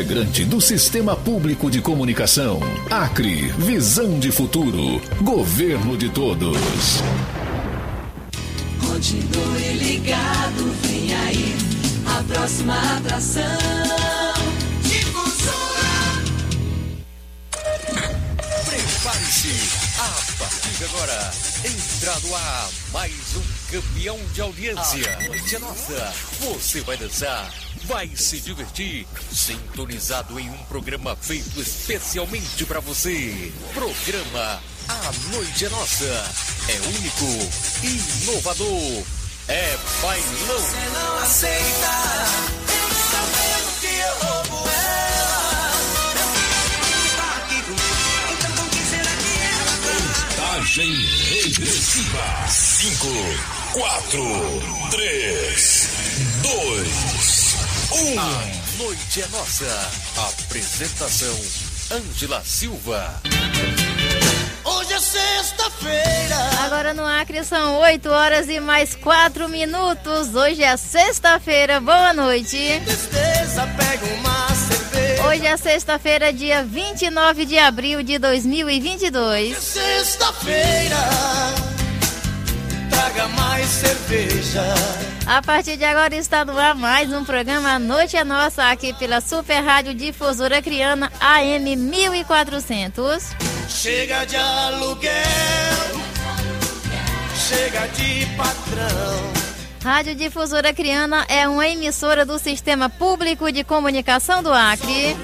integrante do Sistema Público de Comunicação. Acre, visão de futuro. Governo de todos. Continue ligado, vem aí a próxima atração. A partir de agora, entra no ar mais um campeão de audiência. A noite é nossa. Você vai dançar, vai se divertir, sintonizado em um programa feito especialmente para você. Programa A Noite é Nossa. É único, inovador, é bailão. Você não aceita, sabendo que eu roubo Contagem regressiva. 5, 4, 3, 2, 1. A noite é nossa. Apresentação: Ângela Silva. Hoje é sexta-feira. Agora no Acre são 8 horas e mais 4 minutos. Hoje é sexta-feira. Boa noite. Tristeza, pega uma cerveja. Hoje é sexta-feira, dia 29 de abril de 2022. Sexta-feira, traga mais cerveja. A partir de agora está no ar mais um programa A Noite é Nossa aqui pela Super Rádio Difusora Criana AM 1400. Chega de aluguel, chega de patrão. Rádio Difusora Criana é uma emissora do Sistema Público de Comunicação do Acre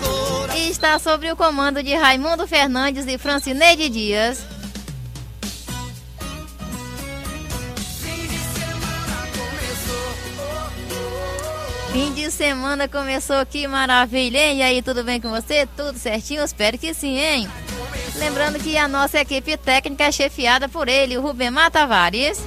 e está sob o comando de Raimundo Fernandes e Francineide Dias. Fim de semana começou aqui, maravilha? E aí, tudo bem com você? Tudo certinho? Espero que sim, hein? Lembrando que a nossa equipe técnica é chefiada por ele, o Rubemar Tavares.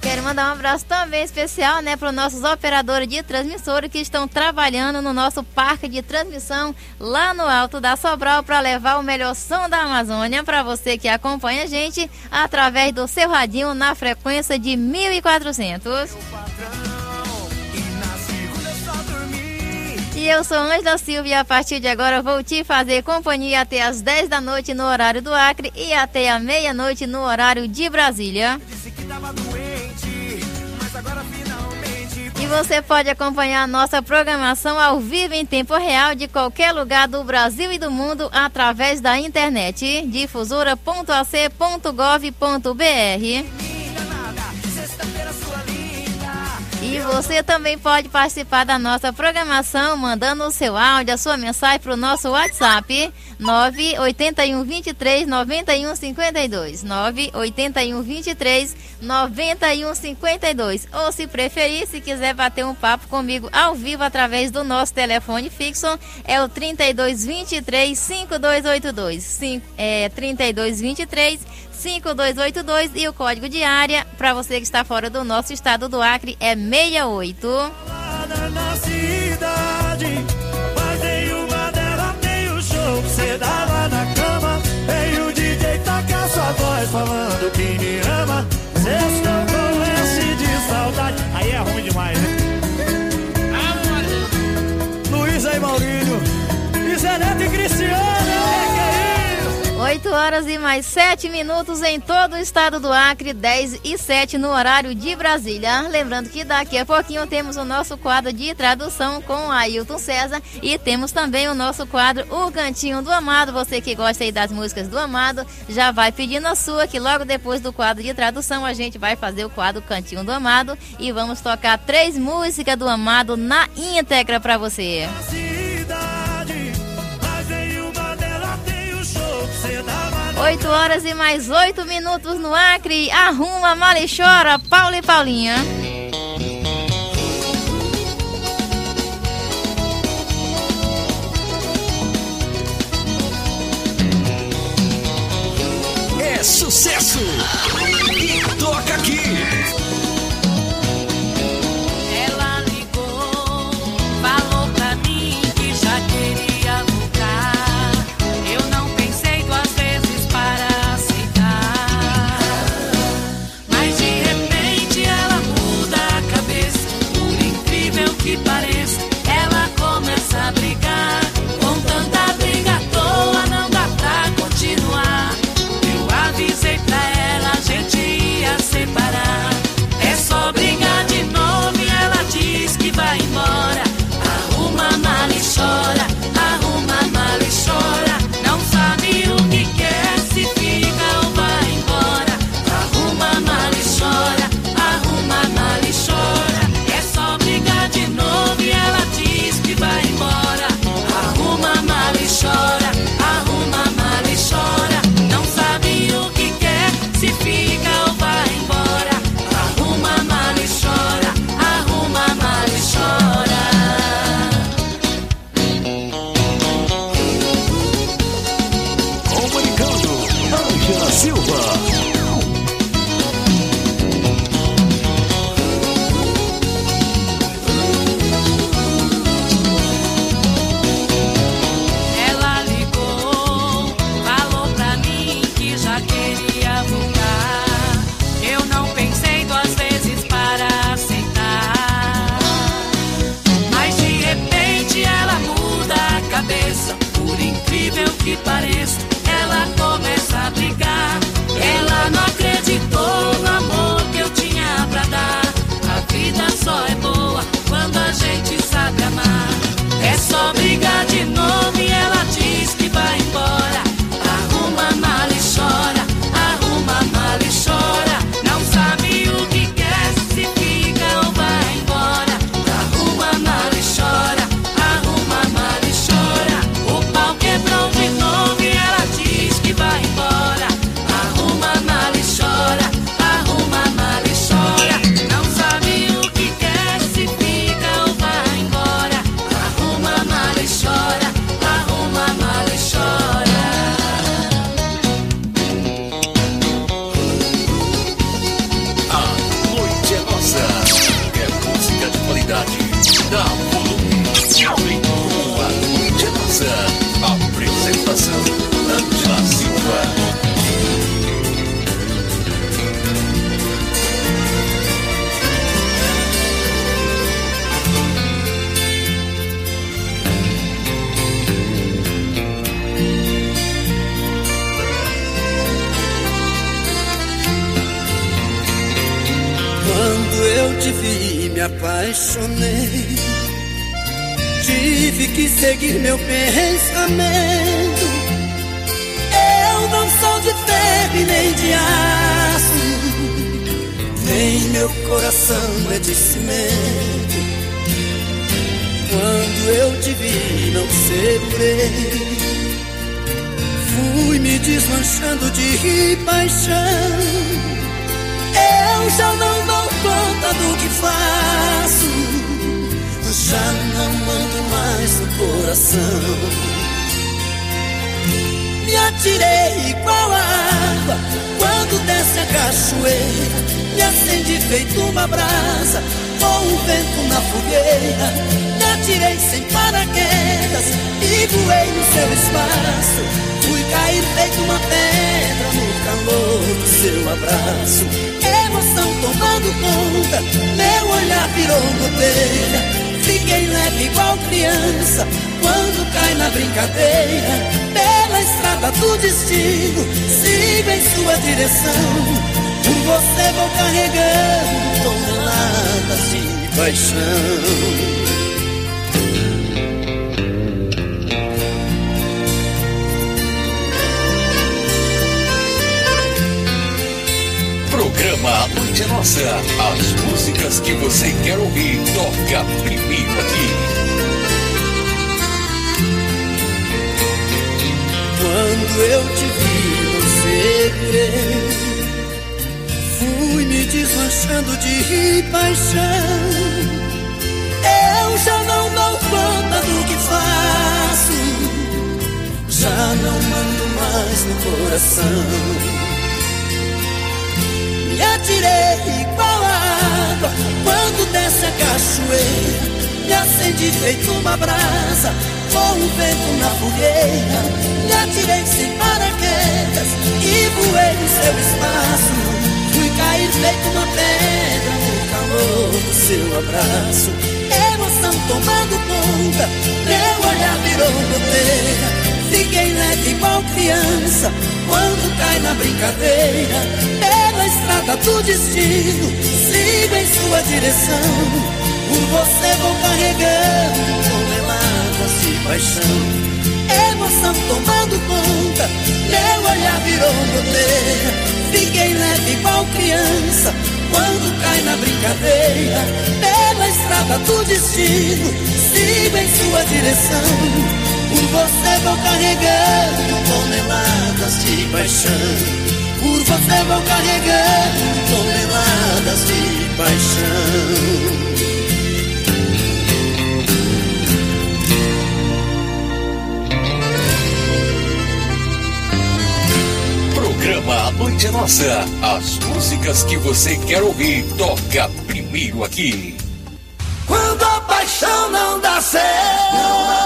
Quero mandar um abraço também especial, né, para os nossos operadores de transmissora que estão trabalhando no nosso parque de transmissão lá no alto da Sobral para levar o melhor som da Amazônia para você que acompanha a gente através do seu radinho na frequência de 1400. E eu sou Ângela Silva e a partir de agora vou te fazer companhia até as 10 da noite no horário do Acre e até a meia-noite no horário de Brasília. E você pode acompanhar nossa programação ao vivo em tempo real de qualquer lugar do Brasil e do mundo através da internet difusora.ac.gov.br. E você também pode participar da nossa programação mandando o seu áudio, a sua mensagem para o nosso WhatsApp 981 23 91 52. 981 23 91 52. Ou se preferir, se quiser bater um papo comigo ao vivo através do nosso telefone fixo, é o 32 23 5282. Sim, é 32 23 5282 e o código de área para você que está fora do nosso estado do Acre é 68. Lá na cidade, mas nenhuma dela tem o show que cê dá lá 8 horas e mais 7 minutos em todo o estado do Acre, 10 e 7 no horário de Brasília. Lembrando que daqui a pouquinho temos o nosso quadro de tradução com Ailton César e temos também o nosso quadro O Cantinho do Amado. Você que gosta aí das músicas do Amado, já vai pedindo a sua, que logo depois do quadro de tradução a gente vai fazer o quadro Cantinho do Amado e vamos tocar três músicas do Amado na íntegra para você. cidade, 8 horas e mais 8 minutos no Acre. Arruma, mala e chora, Paulo e Paulinha. É sucesso! Uma pedra no calor do seu abraço. Emoção tomando conta, meu olhar virou goteira. Fiquei leve igual criança quando cai na brincadeira. Pela estrada do destino, sigo em sua direção. Por você vou carregando toneladas de paixão. Programa Noite Nossa. As músicas que você quer ouvir, toca primeiro aqui. Quando eu te vi, você segurei. Fui me desmanchando de paixão. Eu já não dou conta do que faço. Já não mando mais no coração. Me atirei igual a água quando desce a cachoeira. Me acendi feito uma brasa com o vento na fogueira. Me atirei sem paraquedas e voei no seu espaço. Fui cair feito uma pedra no calor do seu abraço. Emoção tomando conta, meu olhar virou goteira. Fiquei leve igual criança quando cai na brincadeira. Pela estrada do destino, sigo em sua direção. Por você vou carregando toneladas de paixão. Emoção tomando conta, meu olhar virou goteira. Fiquei leve igual criança quando cai na brincadeira. Pela estrada do destino, sigo em sua direção. Por você vou carregando toneladas de paixão. Por você carregando toneladas de paixão. Programa A Noite Nossa. As músicas que você quer ouvir, toca primeiro aqui. Quando a paixão não dá certo,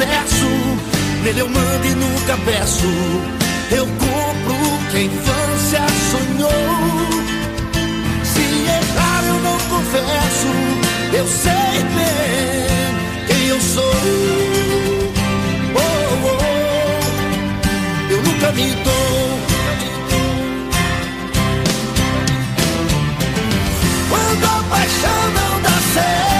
sucesso, nele eu mando e nunca peço. Eu compro que a infância sonhou. Se errar eu não confesso, eu sei bem quem eu sou. Oh, oh, eu nunca me dou. Quando a paixão não dá certo,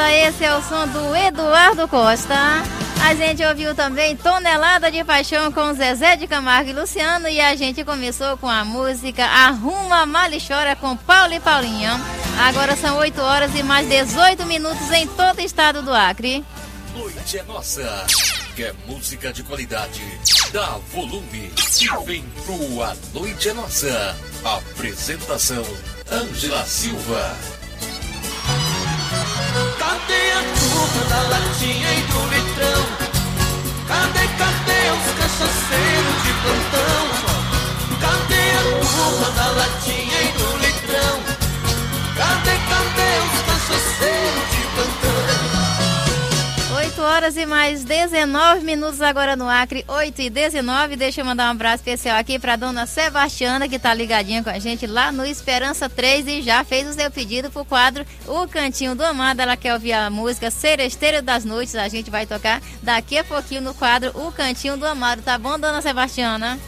Pirata, esse é o som do Eduardo Costa. A gente ouviu também Tonelada de Paixão com Zezé de Camargo e Luciano. E a gente começou com a música Arruma Malichora com Paulo e Paulinha. Agora são 8 horas e mais 18 minutos em todo o estado do Acre. Noite é nossa. Quer música de qualidade? Dá volume e vem pro A Noite é Nossa. Apresentação: Ângela Silva. Cadê a turma da latinha e do litrão? Cadê, cadê os cachaceiros de plantão? Cadê a turma da latinha e do litrão? Cadê, horas e mais 19 minutos agora no Acre, 8 e 19. Deixa eu mandar um abraço especial aqui para dona Sebastiana, que tá ligadinha com a gente lá no Esperança 3 e já fez o seu pedido pro quadro O Cantinho do Amado. Ela quer ouvir a música Seresteira das Noites. A gente vai tocar daqui a pouquinho no quadro O Cantinho do Amado. Tá bom, dona Sebastiana?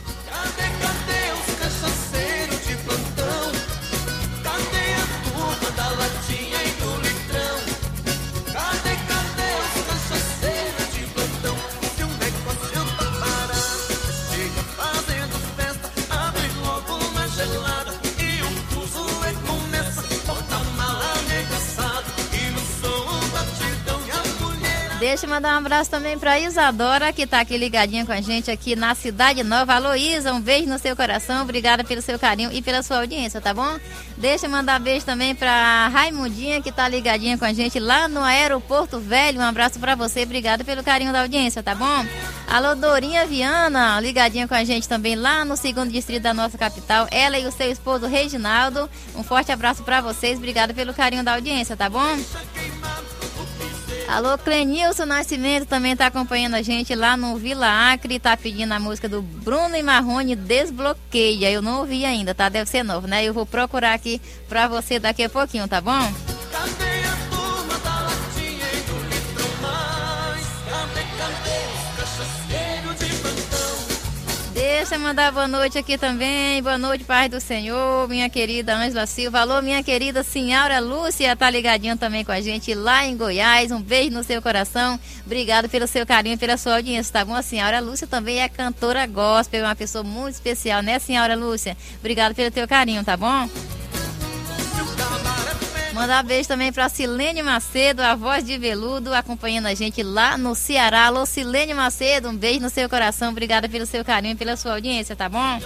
Deixa eu mandar um abraço também pra Isadora, que tá aqui ligadinha com a gente aqui na Cidade Nova. Alô, Isa, um beijo no seu coração. Obrigada pelo seu carinho e pela sua audiência, tá bom? Deixa eu mandar beijo também pra Raimundinha, que tá ligadinha com a gente lá no Aeroporto Velho. Um abraço pra você. Obrigada pelo carinho da audiência, tá bom? Alô, Dorinha Viana, ligadinha com a gente também lá no segundo distrito da nossa capital. Ela e o seu esposo Reginaldo. Um forte abraço pra vocês. Obrigada pelo carinho da audiência, tá bom? Alô, Clenilson Nascimento também tá acompanhando a gente lá no Vila Acre, tá pedindo a música do Bruno e Marrone Desbloqueia. Eu não ouvi ainda, tá? Deve ser novo, né? Eu vou procurar aqui pra você daqui a pouquinho, tá bom? Cadê Deixa eu mandar boa noite aqui também. Boa noite, Pai do Senhor, minha querida Ângela Silva. Alô, minha querida senhora Lúcia, tá ligadinha também com a gente lá em Goiás. Um beijo no seu coração. Obrigado pelo seu carinho pela sua audiência, tá bom? A senhora Lúcia também é cantora gospel, é uma pessoa muito especial, né, senhora Lúcia? Obrigado pelo teu carinho, tá bom? Mandar beijo também pra Silene Macedo, a voz de veludo, acompanhando a gente lá no Ceará. Alô, Silene Macedo, um beijo no seu coração. Obrigada pelo seu carinho e pela sua audiência, tá bom?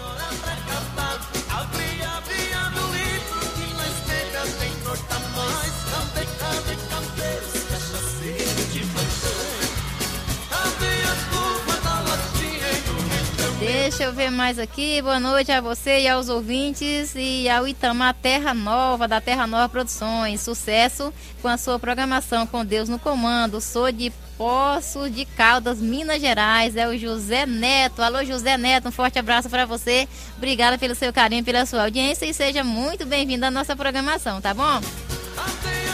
Deixa eu ver mais aqui. Boa noite a você e aos ouvintes e ao Itamar Terra Nova, da Terra Nova Produções. Sucesso com a sua programação com Deus no comando. Sou de Poços de Caldas, Minas Gerais. É o José Neto. Alô, José Neto, um forte abraço para você. Obrigada pelo seu carinho, pela sua audiência e seja muito bem-vindo à nossa programação, tá bom?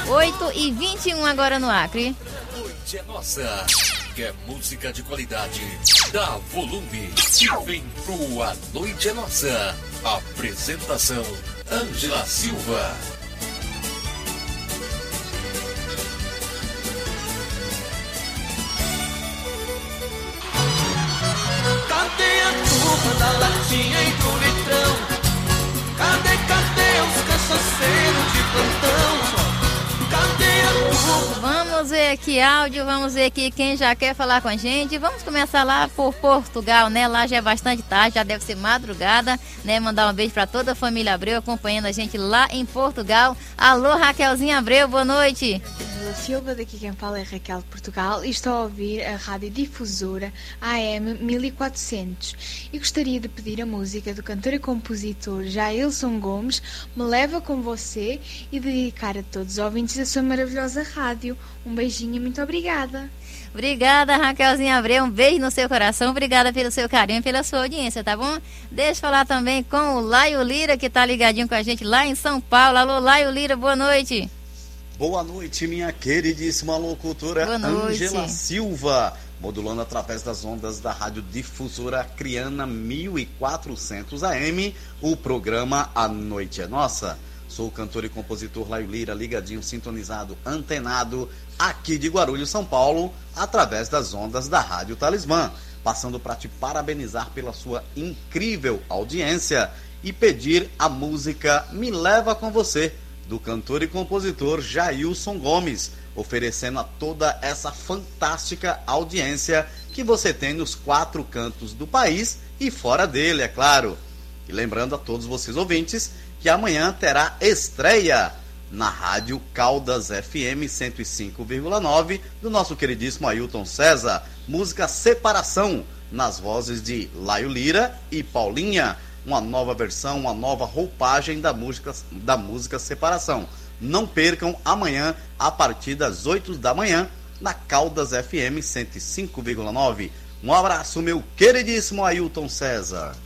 8 e 21 agora no Acre. Noite é nossa. Quer música de qualidade? Dá volume e vem pro A Noite é Nossa. Apresentação: Ângela Silva. Cadê a turma da latinha e do litrão? Cadê, cadê os cachaceiros de plantão? Vamos ver aqui áudio, vamos ver aqui quem já quer falar com a gente. Vamos começar lá por Portugal, né? Lá já é bastante tarde, já deve ser madrugada, né? Mandar um beijo para toda a família Abreu acompanhando a gente lá em Portugal. Alô, Raquelzinha Abreu, boa noite. Angela Silva, daqui quem fala é Raquel de Portugal e estou a ouvir a rádio difusora AM 1400 e gostaria de pedir a música do cantor e compositor Jailson Gomes, Me Leva Com Você e dedicar a todos os ouvintes da sua maravilhosa rádio. Um beijinho e muito obrigada. Obrigada, Raquelzinha Abreu. Um beijo no seu coração. Obrigada pelo seu carinho e pela sua audiência, tá bom? Deixa eu falar também com o Laio Lira, que tá ligadinho com a gente lá em São Paulo. Alô, Laio Lira, boa noite. Boa noite, minha queridíssima locutora. Ângela Silva, modulando através das ondas da Rádio Difusora Criana 1400 AM, o programa A Noite é Nossa. Sou o cantor e compositor Laio Lira, ligadinho, sintonizado, antenado, aqui de Guarulhos, São Paulo, através das ondas da Rádio Talismã. Passando para te parabenizar pela sua incrível audiência e pedir a música Me Leva Com Você, do cantor e compositor Jailson Gomes, oferecendo a toda essa fantástica audiência que você tem nos quatro cantos do país e fora dele, é claro. E lembrando a todos vocês ouvintes que amanhã terá estreia na Rádio Caldas FM 105,9 do nosso queridíssimo Ailton César, música Separação, nas vozes de Laio Lira e Paulinha uma nova versão, uma nova roupagem da música, da música Separação. Não percam amanhã, a partir das 8 da manhã, na Caldas FM 105,9. Um abraço, meu queridíssimo Ailton César.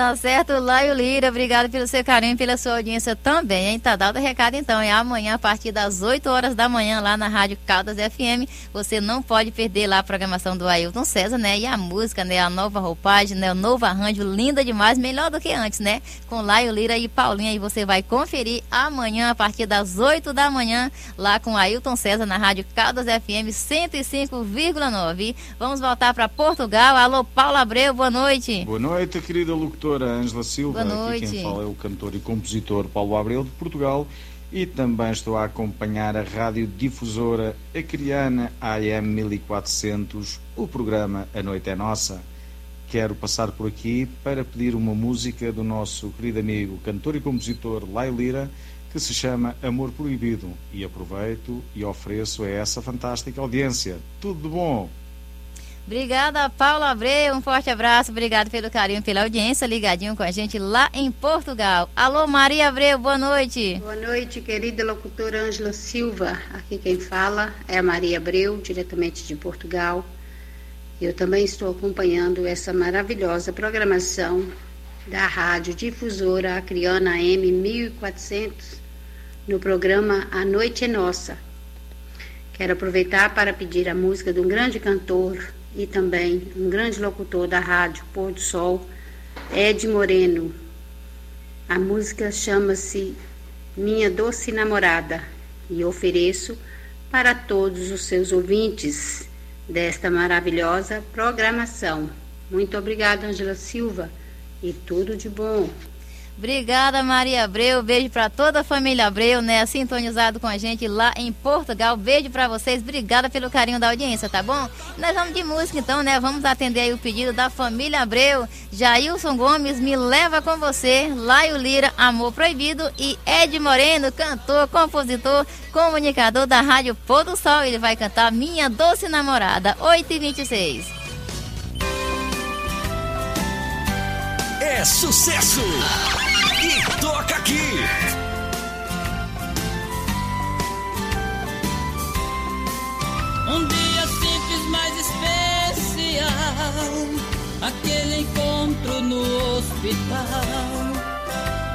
Tá certo, Laio Lira, obrigado pelo seu carinho e pela sua audiência também, hein? Tá dado o recado então, é amanhã a partir das 8 horas da manhã lá na Rádio Caldas FM. Você não pode perder lá a programação do Ailton César, né? E a música, né? A nova roupagem, né? O novo arranjo, linda demais, melhor do que antes, né? Com Laio Lira e Paulinha, e você vai conferir amanhã a partir das 8 da manhã lá com Ailton César na Rádio Caldas FM 105,9. Vamos voltar para Portugal. Alô, Paulo Abreu, boa noite. Boa noite, querida locutora Ângela Silva. Boa Aqui noite. quem fala é o cantor e compositor Paulo Abreu de Portugal e também estou a acompanhar a rádio difusora Acriana AM 1400, o programa A Noite é Nossa. Quero passar por aqui para pedir uma música do nosso querido amigo cantor e compositor Lai Lira, que se chama Amor Proibido. E aproveito e ofereço a essa fantástica audiência. Tudo de bom! Obrigada, Paula Abreu. Um forte abraço. Obrigado pelo carinho, pela audiência, ligadinho com a gente lá em Portugal. Alô, Maria Abreu, boa noite. Boa noite, querida locutora Ângela Silva. Aqui quem fala é a Maria Abreu, diretamente de Portugal. Eu também estou acompanhando essa maravilhosa programação da Rádio Difusora Acriana M 1400 no programa A Noite é Nossa. Quero aproveitar para pedir a música de um grande cantor e também um grande locutor da rádio Pôr do Sol, Ed Moreno. A música chama-se Minha Doce Namorada e ofereço para todos os seus ouvintes desta maravilhosa programação. Muito obrigada, Angela Silva, e tudo de bom. Obrigada, Maria Abreu. Beijo para toda a família Abreu, né? Sintonizado com a gente lá em Portugal. Beijo para vocês. Obrigada pelo carinho da audiência, tá bom? Nós vamos de música então, né? Vamos atender aí o pedido da família Abreu. Jailson Gomes, Me Leva Com Você. Laio Lira, Amor Proibido. E Ed Moreno, cantor, compositor, comunicador da Rádio Pôr do Sol. Ele vai cantar Minha Doce Namorada, 8h26. É sucesso! E toca aqui! Um dia simples, mas especial. Aquele encontro no hospital.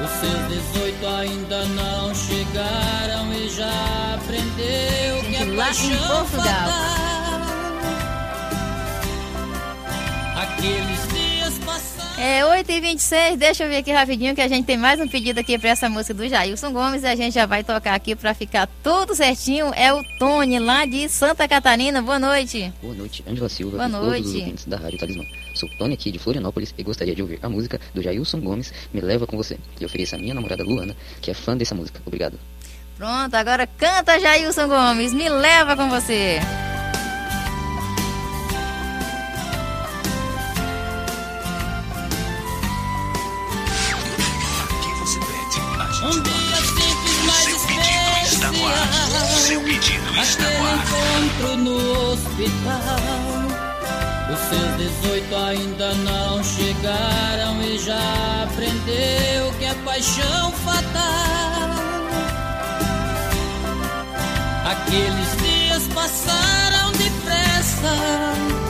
Os seus 18 ainda não chegaram e já aprendeu que é lá em paixão Portugal. fatal. Passaram. É 8h26, deixa eu ver aqui rapidinho que a gente tem mais um pedido aqui para essa música do Jailson Gomes e a gente já vai tocar aqui para ficar tudo certinho. É o Tony lá de Santa Catarina. Boa noite. Boa noite, Ângela Silva Boa todos os noite. ouvintes da Rádio Talismã. Sou Tony aqui de Florianópolis e gostaria de ouvir a música do Jailson Gomes, Me Leva Com Você, e ofereço a minha namorada Luana, que é fã dessa música. Obrigado. Pronto, agora canta Jailson Gomes. Me leva com você. Um dia simples, mas Seu pedido está no. Seu pedido está no ar. encontro no hospital. Os seus 18 ainda não chegaram e já aprendeu que é paixão fatal. Aqueles dias passaram depressa.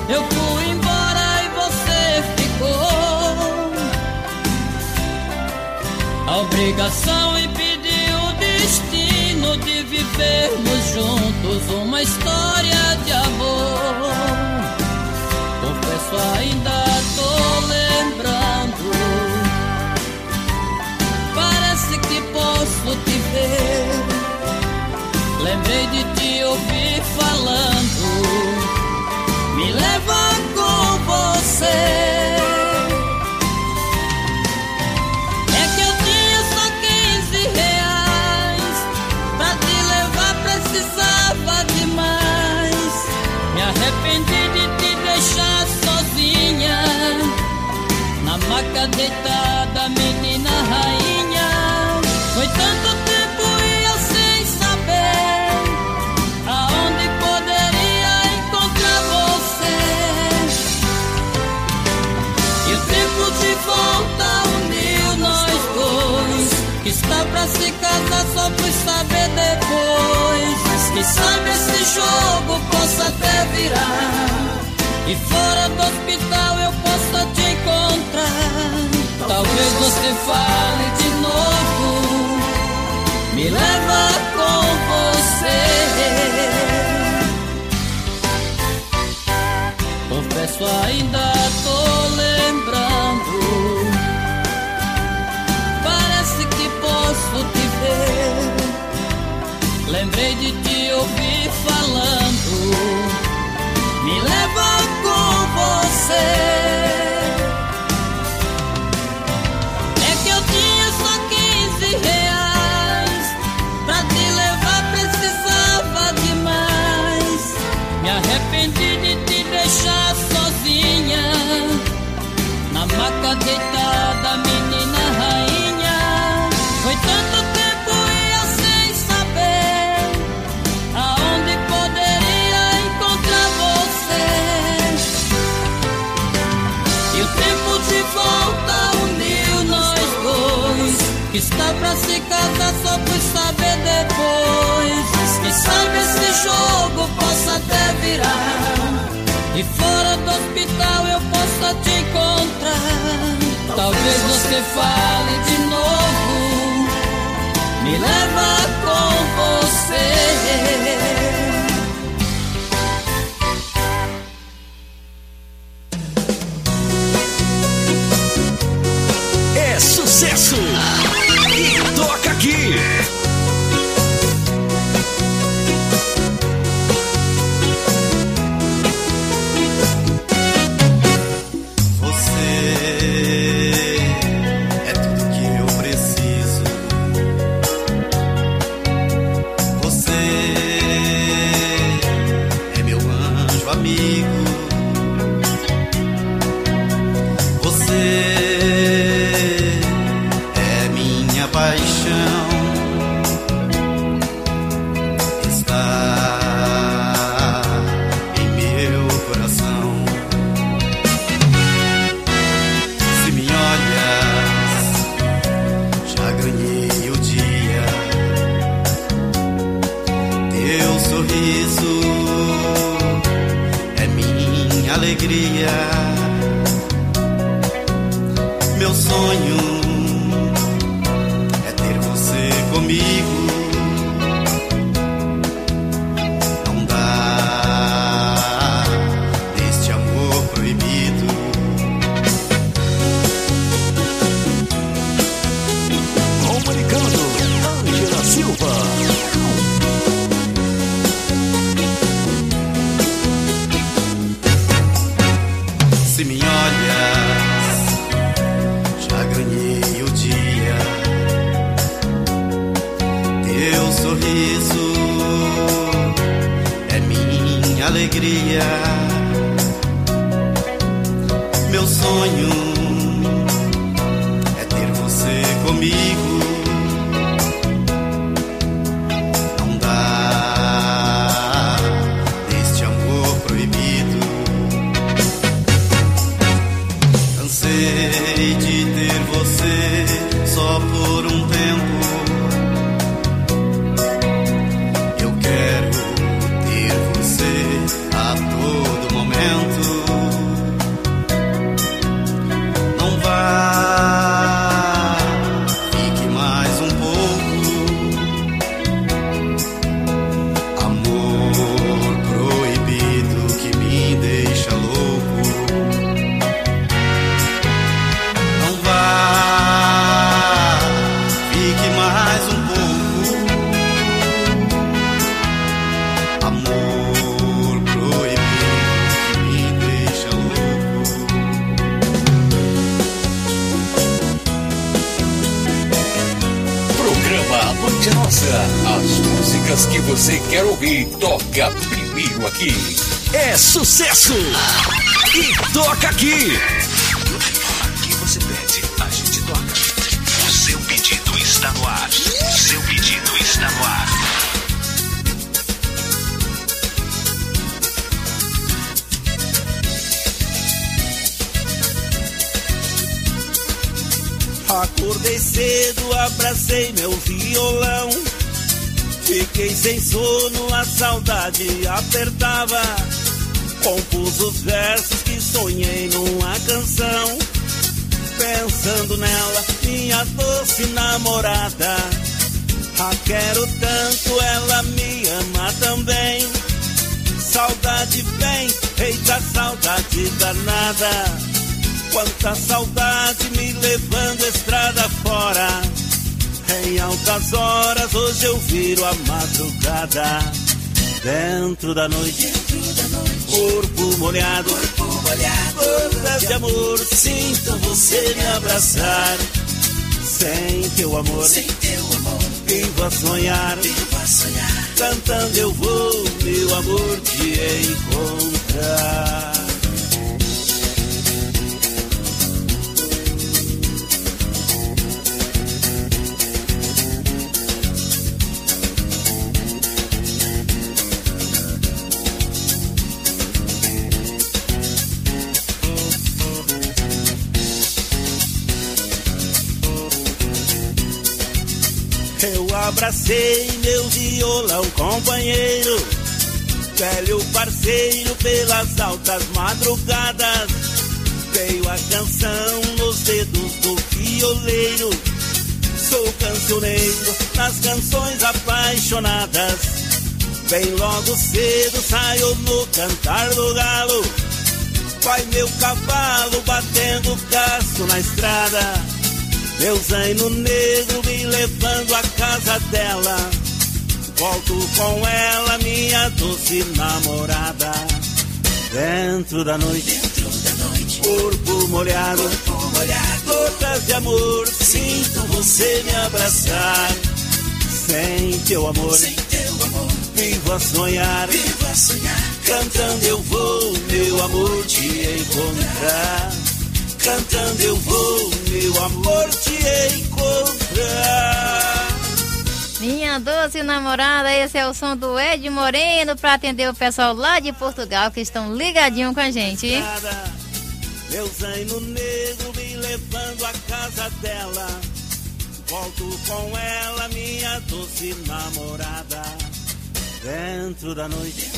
Obrigação impediu o destino de vivermos juntos uma história de amor. Confesso, ainda tô lembrando. Parece que posso te ver. Lembrei de te ouvir falando. Me leva jogo possa até virar. E fora do hospital eu possa te encontrar. Talvez você fale de novo. Me leva com você. Confesso, ainda Talvez você fale de novo, me leva com você. Alegria. Meu sonho é ter você comigo. Toca primeiro aqui. É sucesso! E toca aqui! Aqui você pede, a gente toca. O seu pedido está no ar. O seu pedido está no ar. Acordei cedo, abracei meu violão. Fiquei sem sono, a saudade apertava. Compus os versos que sonhei numa canção. Pensando nela, minha doce namorada. A quero tanto, ela me ama também. Saudade vem, eita saudade danada. Quanta saudade me levando estrada fora. Em altas horas hoje eu viro a madrugada. Dentro da noite, corpo molhado, Gotas de amor, sinto você me abraçar. Sem teu amor, vivo a sonhar. Cantando eu vou, meu amor, te encontrar. Eu abracei meu violão, companheiro, velho parceiro pelas altas madrugadas. Veio a canção nos dedos do violeiro. Sou cancioneiro nas canções apaixonadas. Bem logo cedo saio no cantar do galo. Vai meu cavalo batendo casco na estrada. Meu zaino negro me levando à casa dela. Volto com ela, minha doce namorada. Dentro da noite, corpo molhado, gotas de amor, sinto você me abraçar. Sem teu amor, vivo a sonhar, cantando eu vou, meu amor, te encontrar. Cantando eu vou, meu amor, te encontrar. Minha doce namorada, esse é o som do Ed Moreno para atender o pessoal lá de Portugal que estão ligadinho com a gente. Meu zaino negro me levando à casa dela. Volto com ela, minha doce namorada. Dentro da noite.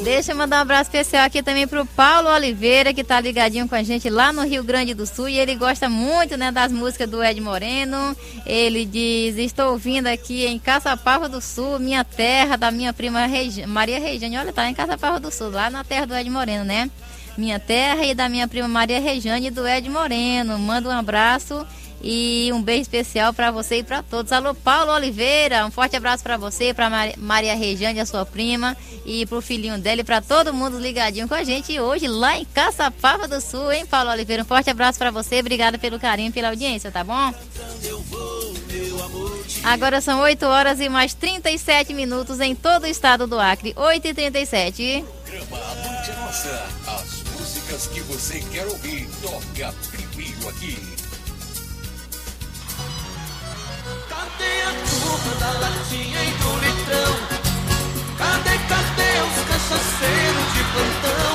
Deixa eu mandar um abraço especial aqui também pro Paulo Oliveira, que tá ligadinho com a gente lá no Rio Grande do Sul. E ele gosta muito, né, das músicas do Ed Moreno. Ele diz: Estou ouvindo aqui em Caçapava do Sul, minha terra, da minha prima Regi Maria Regiane. Olha, tá em Caçapava do Sul, lá na terra do Ed Moreno, né? Minha terra e da minha prima Maria Regiane e do Ed Moreno. Manda um abraço e um beijo especial para você e para todos. Alô, Paulo Oliveira, um forte abraço para você, para Maria Rejane, a sua prima, e pro filhinho dela e para todo mundo ligadinho com a gente hoje lá em Caçapava do Sul, hein, Paulo Oliveira? Um forte abraço para você, obrigada pelo carinho e pela audiência, tá bom? Agora são 8 horas e mais 37 minutos em todo o estado do Acre. 8 e 37 Programa A Noite é Nossa. As músicas que você quer ouvir, toca primeiro aqui. Cadê a turma da latinha e do litrão? Cadê, cadê os cachaceiros de plantão?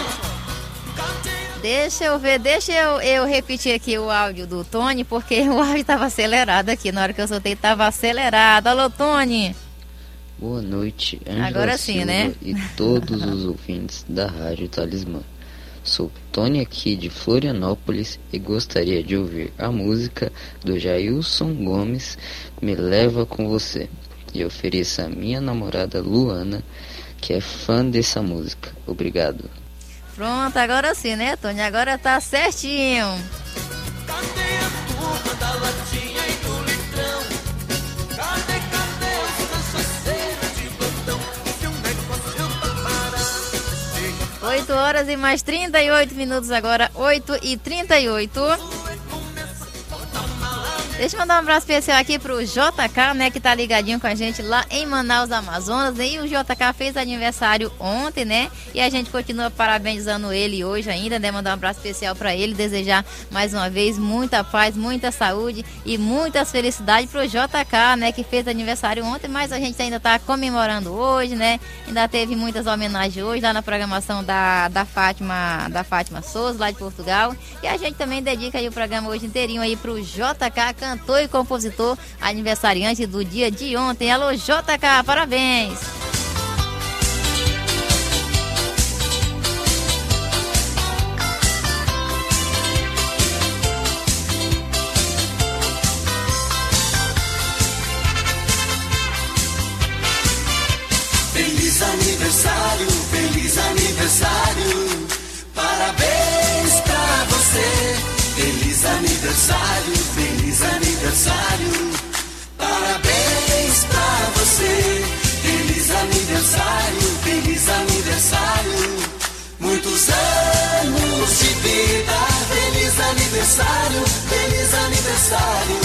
Deixa eu ver, deixa eu, eu repetir aqui o áudio do Tony, porque o áudio estava acelerado aqui. Na hora que eu soltei, estava acelerado. Alô, Tony! Boa noite, Angela Agora sim, Silva né? e todos os ouvintes da Rádio Talismã. Sou Tony aqui de Florianópolis e gostaria de ouvir a música do Jailson Gomes, Me Leva Com Você. E ofereço a minha namorada Luana, que é fã dessa música. Obrigado. Pronto, agora sim, né, Tony? Agora tá certinho. 8 horas e mais 38 minutos agora, 8 e 38. Deixa eu mandar um abraço especial aqui pro JK, né, que tá ligadinho com a gente lá em Manaus, Amazonas. E o JK fez aniversário ontem, né? E a gente continua parabenizando ele hoje ainda, né? Mandar um abraço especial para ele, desejar mais uma vez muita paz, muita saúde e muitas felicidades pro JK, né, que fez aniversário ontem, mas a gente ainda tá comemorando hoje, né? Ainda teve muitas homenagens hoje lá na programação da, da Fátima, da Fátima Souza, lá de Portugal. E a gente também dedica aí o programa hoje inteirinho aí pro JK, cantor e compositor aniversariante do dia de ontem. Alô, JK, parabéns! Feliz aniversário, feliz aniversário. Parabéns pra você. Feliz aniversário, aniversário, feliz aniversário.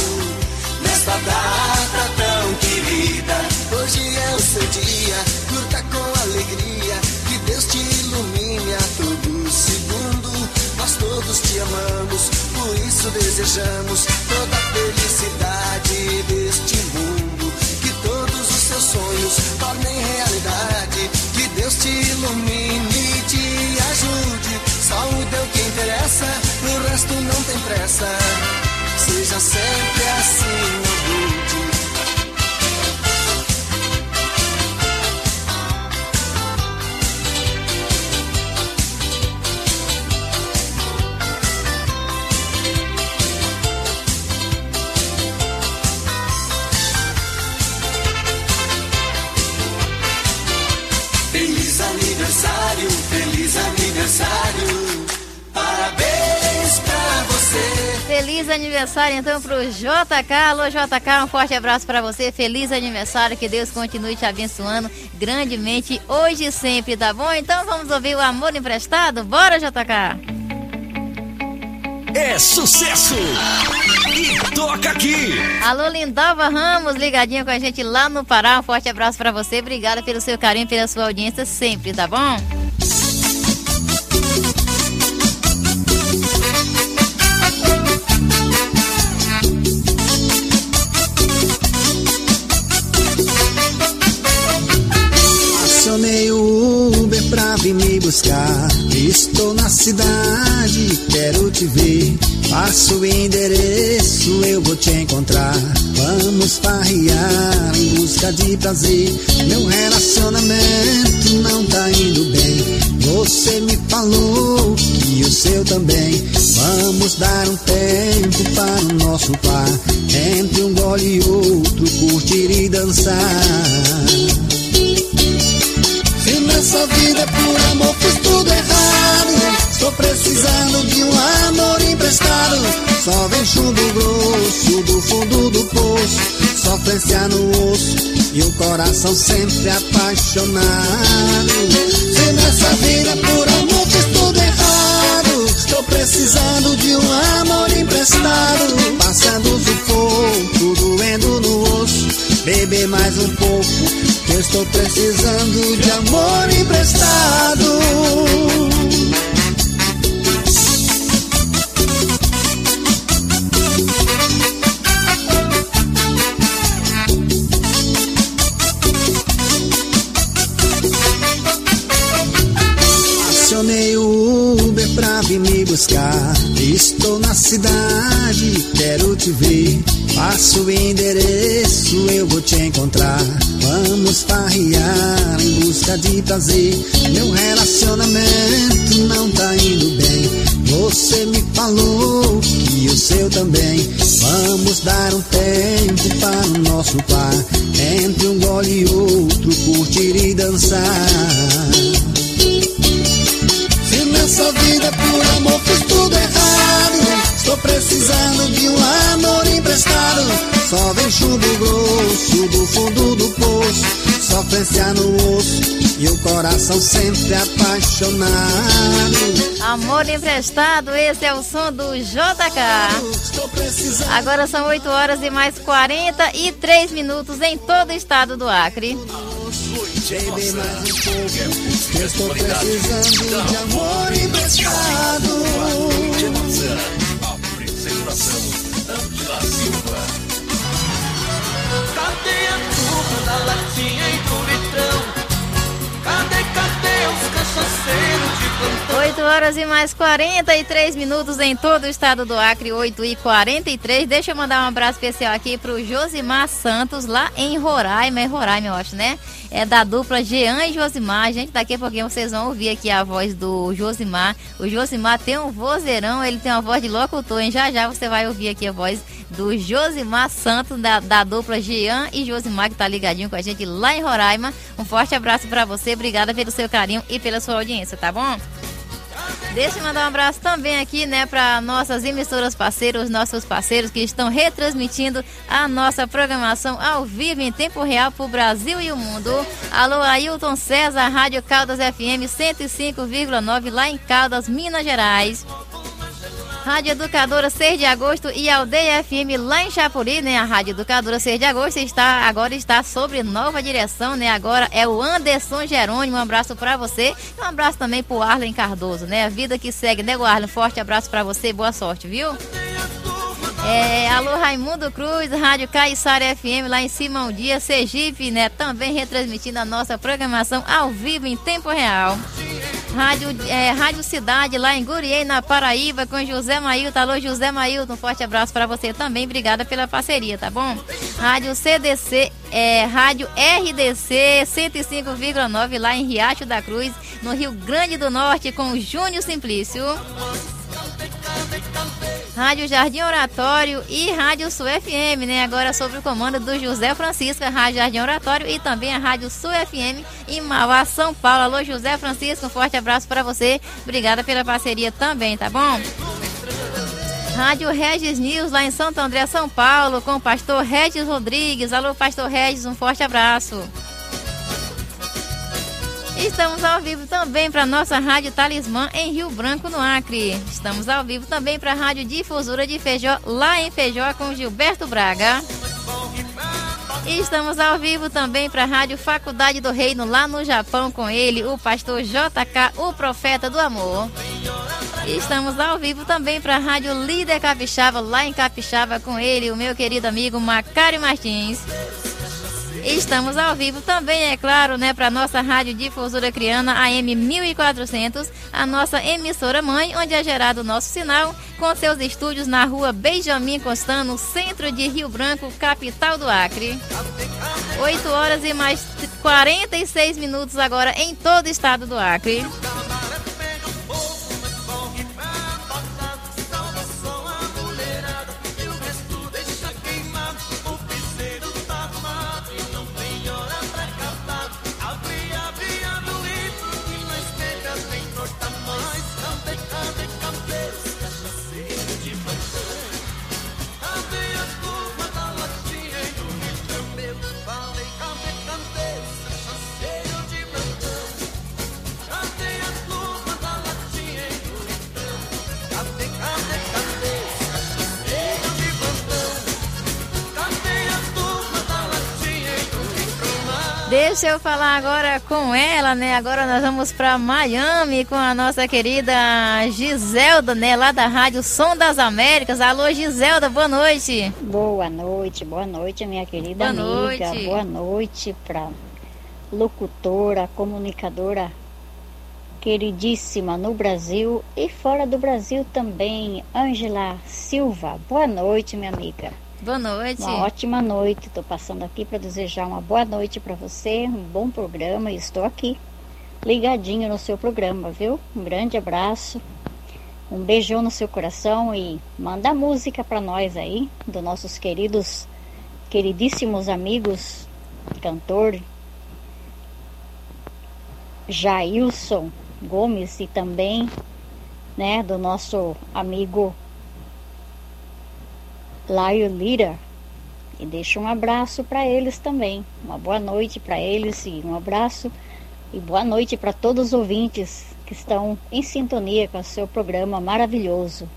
Nesta data tão querida, hoje é o seu dia, curta com alegria, que Deus te ilumine a todo segundo. Nós todos te amamos, por isso desejamos toda a felicidade deste mundo. Que todos os seus sonhos tornem realidade, que Deus te ilumine pressa. Seja sempre assim, Feliz aniversário então pro JK. Alô, JK, um forte abraço para você. Feliz aniversário, que Deus continue te abençoando grandemente hoje e sempre, tá bom? Então vamos ouvir o Amor Emprestado? Bora, JK! É sucesso! E toca aqui! Alô, Lindalva Ramos, ligadinha com a gente lá no Pará. Um forte abraço para você. Obrigada pelo seu carinho, pela sua audiência sempre, tá bom? Buscar. Estou na cidade, quero te ver. Passo o endereço, eu vou te encontrar. Vamos farrear em busca de prazer. Meu relacionamento não tá indo bem. Você me falou e o seu também. Vamos dar um tempo para o nosso par. Entre um gole e outro, curtir e dançar. Se nessa vida por amor fiz tudo errado. Estou precisando de um amor emprestado. Só vem chumbo grosso do fundo do poço. Sofrência no osso e o coração sempre apaixonado. Se nessa vida por amor fiz tudo errado. Estou precisando de um amor emprestado. Passando sufoco, doendo no osso. Beber mais um pouco estou precisando de amor emprestado. Buscar. Estou na cidade, quero te ver. Passo o endereço, eu vou te encontrar. Vamos farrear em busca de prazer. Meu relacionamento não tá indo bem. Você me falou e o seu também. Vamos dar um tempo para o nosso par. Entre um gole e outro, curtir e dançar. Por amor fiz tudo errado. Estou precisando de um amor emprestado. Só vem chumbo grosso do fundo do poço. Sofrência no osso e o coração sempre apaixonado. Amor emprestado, esse é o som do JK. Agora são 8 horas e mais 43 minutos em todo o estado do Acre. Baby, mais um pouco. Eu estou precisando de amor emprestado. Apresentação Angela Silva. A turma da latinha horas e mais 43 minutos em todo o estado do Acre, 8 e 43. Deixa eu mandar um abraço especial aqui pro Josimar Santos, lá em Roraima, é Roraima, eu acho, né? É da dupla Jean e Josimar. Gente, daqui a pouquinho vocês vão ouvir aqui a voz do Josimar. O Josimar tem um vozeirão, ele tem uma voz de locutor, hein? Já já você vai ouvir aqui a voz do Josimar Santos, da, da dupla Jean e Josimar, que tá ligadinho com a gente lá em Roraima. Um forte abraço para você, obrigada pelo seu carinho e pela sua audiência, tá bom? Deixa eu mandar um abraço também aqui, né, para nossas emissoras parceiros, nossos parceiros que estão retransmitindo a nossa programação ao vivo em tempo real para o Brasil e o mundo. Alô, Ailton César, Rádio Caldas FM 105,9 lá em Caldas, Minas Gerais. Rádio Educadora 6 de Agosto e Aldeia FM lá em Chapuri, né? A Rádio Educadora 6 de Agosto está agora está sobre nova direção, né? Agora é o Anderson Jerônimo. Um abraço para você e um abraço também pro Arlen Cardoso, né? A vida que segue, né, Arlen? Forte abraço para você, boa sorte, viu? É, alô Raimundo Cruz, Rádio Caiçara FM lá em Simão Dias, Sergipe, né? Também retransmitindo a nossa programação ao vivo em tempo real. Rádio, é, Rádio Cidade lá em Guriei, na Paraíba, com José Mailton. Alô, José Mailton, um forte abraço para você também. Obrigada pela parceria, tá bom? Rádio CDC, é, Rádio RDC 105,9 lá em Riacho da Cruz, no Rio Grande do Norte, com Júnior Simplício. Rádio Jardim Oratório e Rádio Sul FM, né? Agora sob o comando do José Francisco, Rádio Jardim Oratório e também a Rádio Sul FM em Mauá, São Paulo. Alô, José Francisco, um forte abraço para você. Obrigada pela parceria também, tá bom? Rádio Regis News, lá em Santo André, São Paulo, com o pastor Regis Rodrigues. Alô, pastor Regis, um forte abraço. Estamos ao vivo também para nossa Rádio Talismã em Rio Branco, no Acre. Estamos ao vivo também para a Rádio Difusora de Feijó, lá em Feijó, com Gilberto Braga. Estamos ao vivo também para a Rádio Faculdade do Reino, lá no Japão, com ele, o pastor JK, o profeta do amor. Estamos ao vivo também para a Rádio Líder Capixaba, lá em Capixaba, com ele, o meu querido amigo Macário Martins. Estamos ao vivo também, é claro, né, para nossa Rádio Difusora Criana, AM 1400, a nossa emissora mãe, onde é gerado o nosso sinal, com seus estúdios na rua Benjamin Costano, centro de Rio Branco, capital do Acre. 8 horas e mais 46 minutos agora em todo o estado do Acre. Deixa eu falar agora com ela, né? Agora nós vamos para Miami com a nossa querida Giselda, né? Lá da Rádio Som das Américas. Alô, Giselda, boa noite. Boa noite, boa noite, minha querida Boa amiga. noite. Boa noite para locutora, comunicadora queridíssima no Brasil e fora do Brasil também, Ângela Silva. Boa noite, minha amiga. Boa noite. Uma ótima noite. Estou passando aqui para desejar uma boa noite para você, um bom programa e estou aqui ligadinho no seu programa, viu? Um grande abraço. Um beijão no seu coração e manda música para nós aí, dos nossos queridos, queridíssimos amigos, cantor Jailson Gomes e também, né, do nosso amigo Laio Lira. E deixa um abraço para eles também. Uma boa noite para eles e um abraço e boa noite para todos os ouvintes que estão em sintonia com o seu programa maravilhoso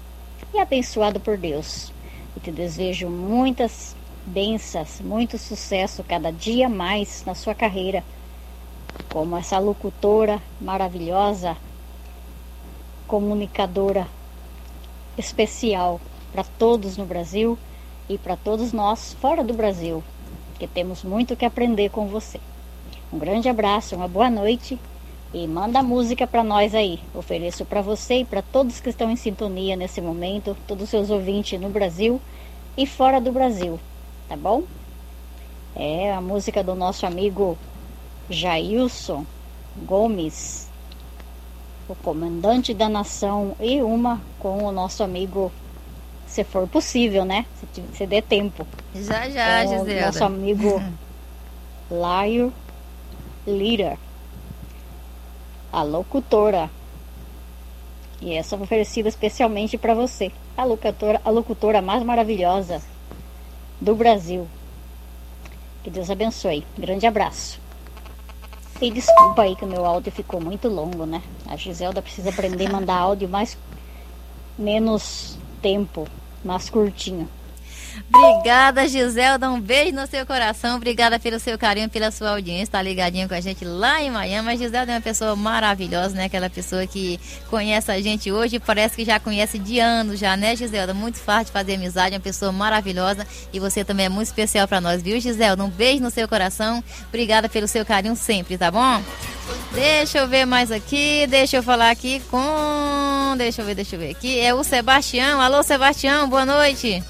e abençoado por Deus. E te desejo muitas bênçãos, muito sucesso cada dia mais na sua carreira, como essa locutora maravilhosa, comunicadora especial para todos no Brasil e para todos nós fora do Brasil, que temos muito que aprender com você. Um grande abraço, uma boa noite e manda música para nós aí. Ofereço para você e para todos que estão em sintonia nesse momento, todos os seus ouvintes no Brasil e fora do Brasil, tá bom? É a música do nosso amigo Jailson Gomes, o comandante da nação, e uma com o nosso amigo, se for possível, né? Se, se der tempo. Já, já, com o. Nosso amigo Laio Lira, a locutora. E essa é oferecida especialmente para você, a locutora, a locutora mais maravilhosa do Brasil. Que Deus abençoe. Grande abraço. E desculpa aí que o meu áudio ficou muito longo, né? A Giselda precisa aprender a mandar áudio mais menos tempo, mais curtinho. Obrigada, Giselda. Um beijo no seu coração. Obrigada pelo seu carinho, pela sua audiência. Tá ligadinho com a gente lá em Miami. A Giselda é uma pessoa maravilhosa, né? Aquela pessoa que conhece a gente hoje parece que já conhece de anos já, né, Giselda? Muito fácil de fazer amizade, uma pessoa maravilhosa. E você também é muito especial para nós, viu, Giselda? Um beijo no seu coração. Obrigada pelo seu carinho sempre, tá bom? Deixa eu ver mais aqui. Deixa eu falar aqui com. Deixa eu ver, deixa eu ver aqui. É o Sebastião. Alô, Sebastião, boa noite.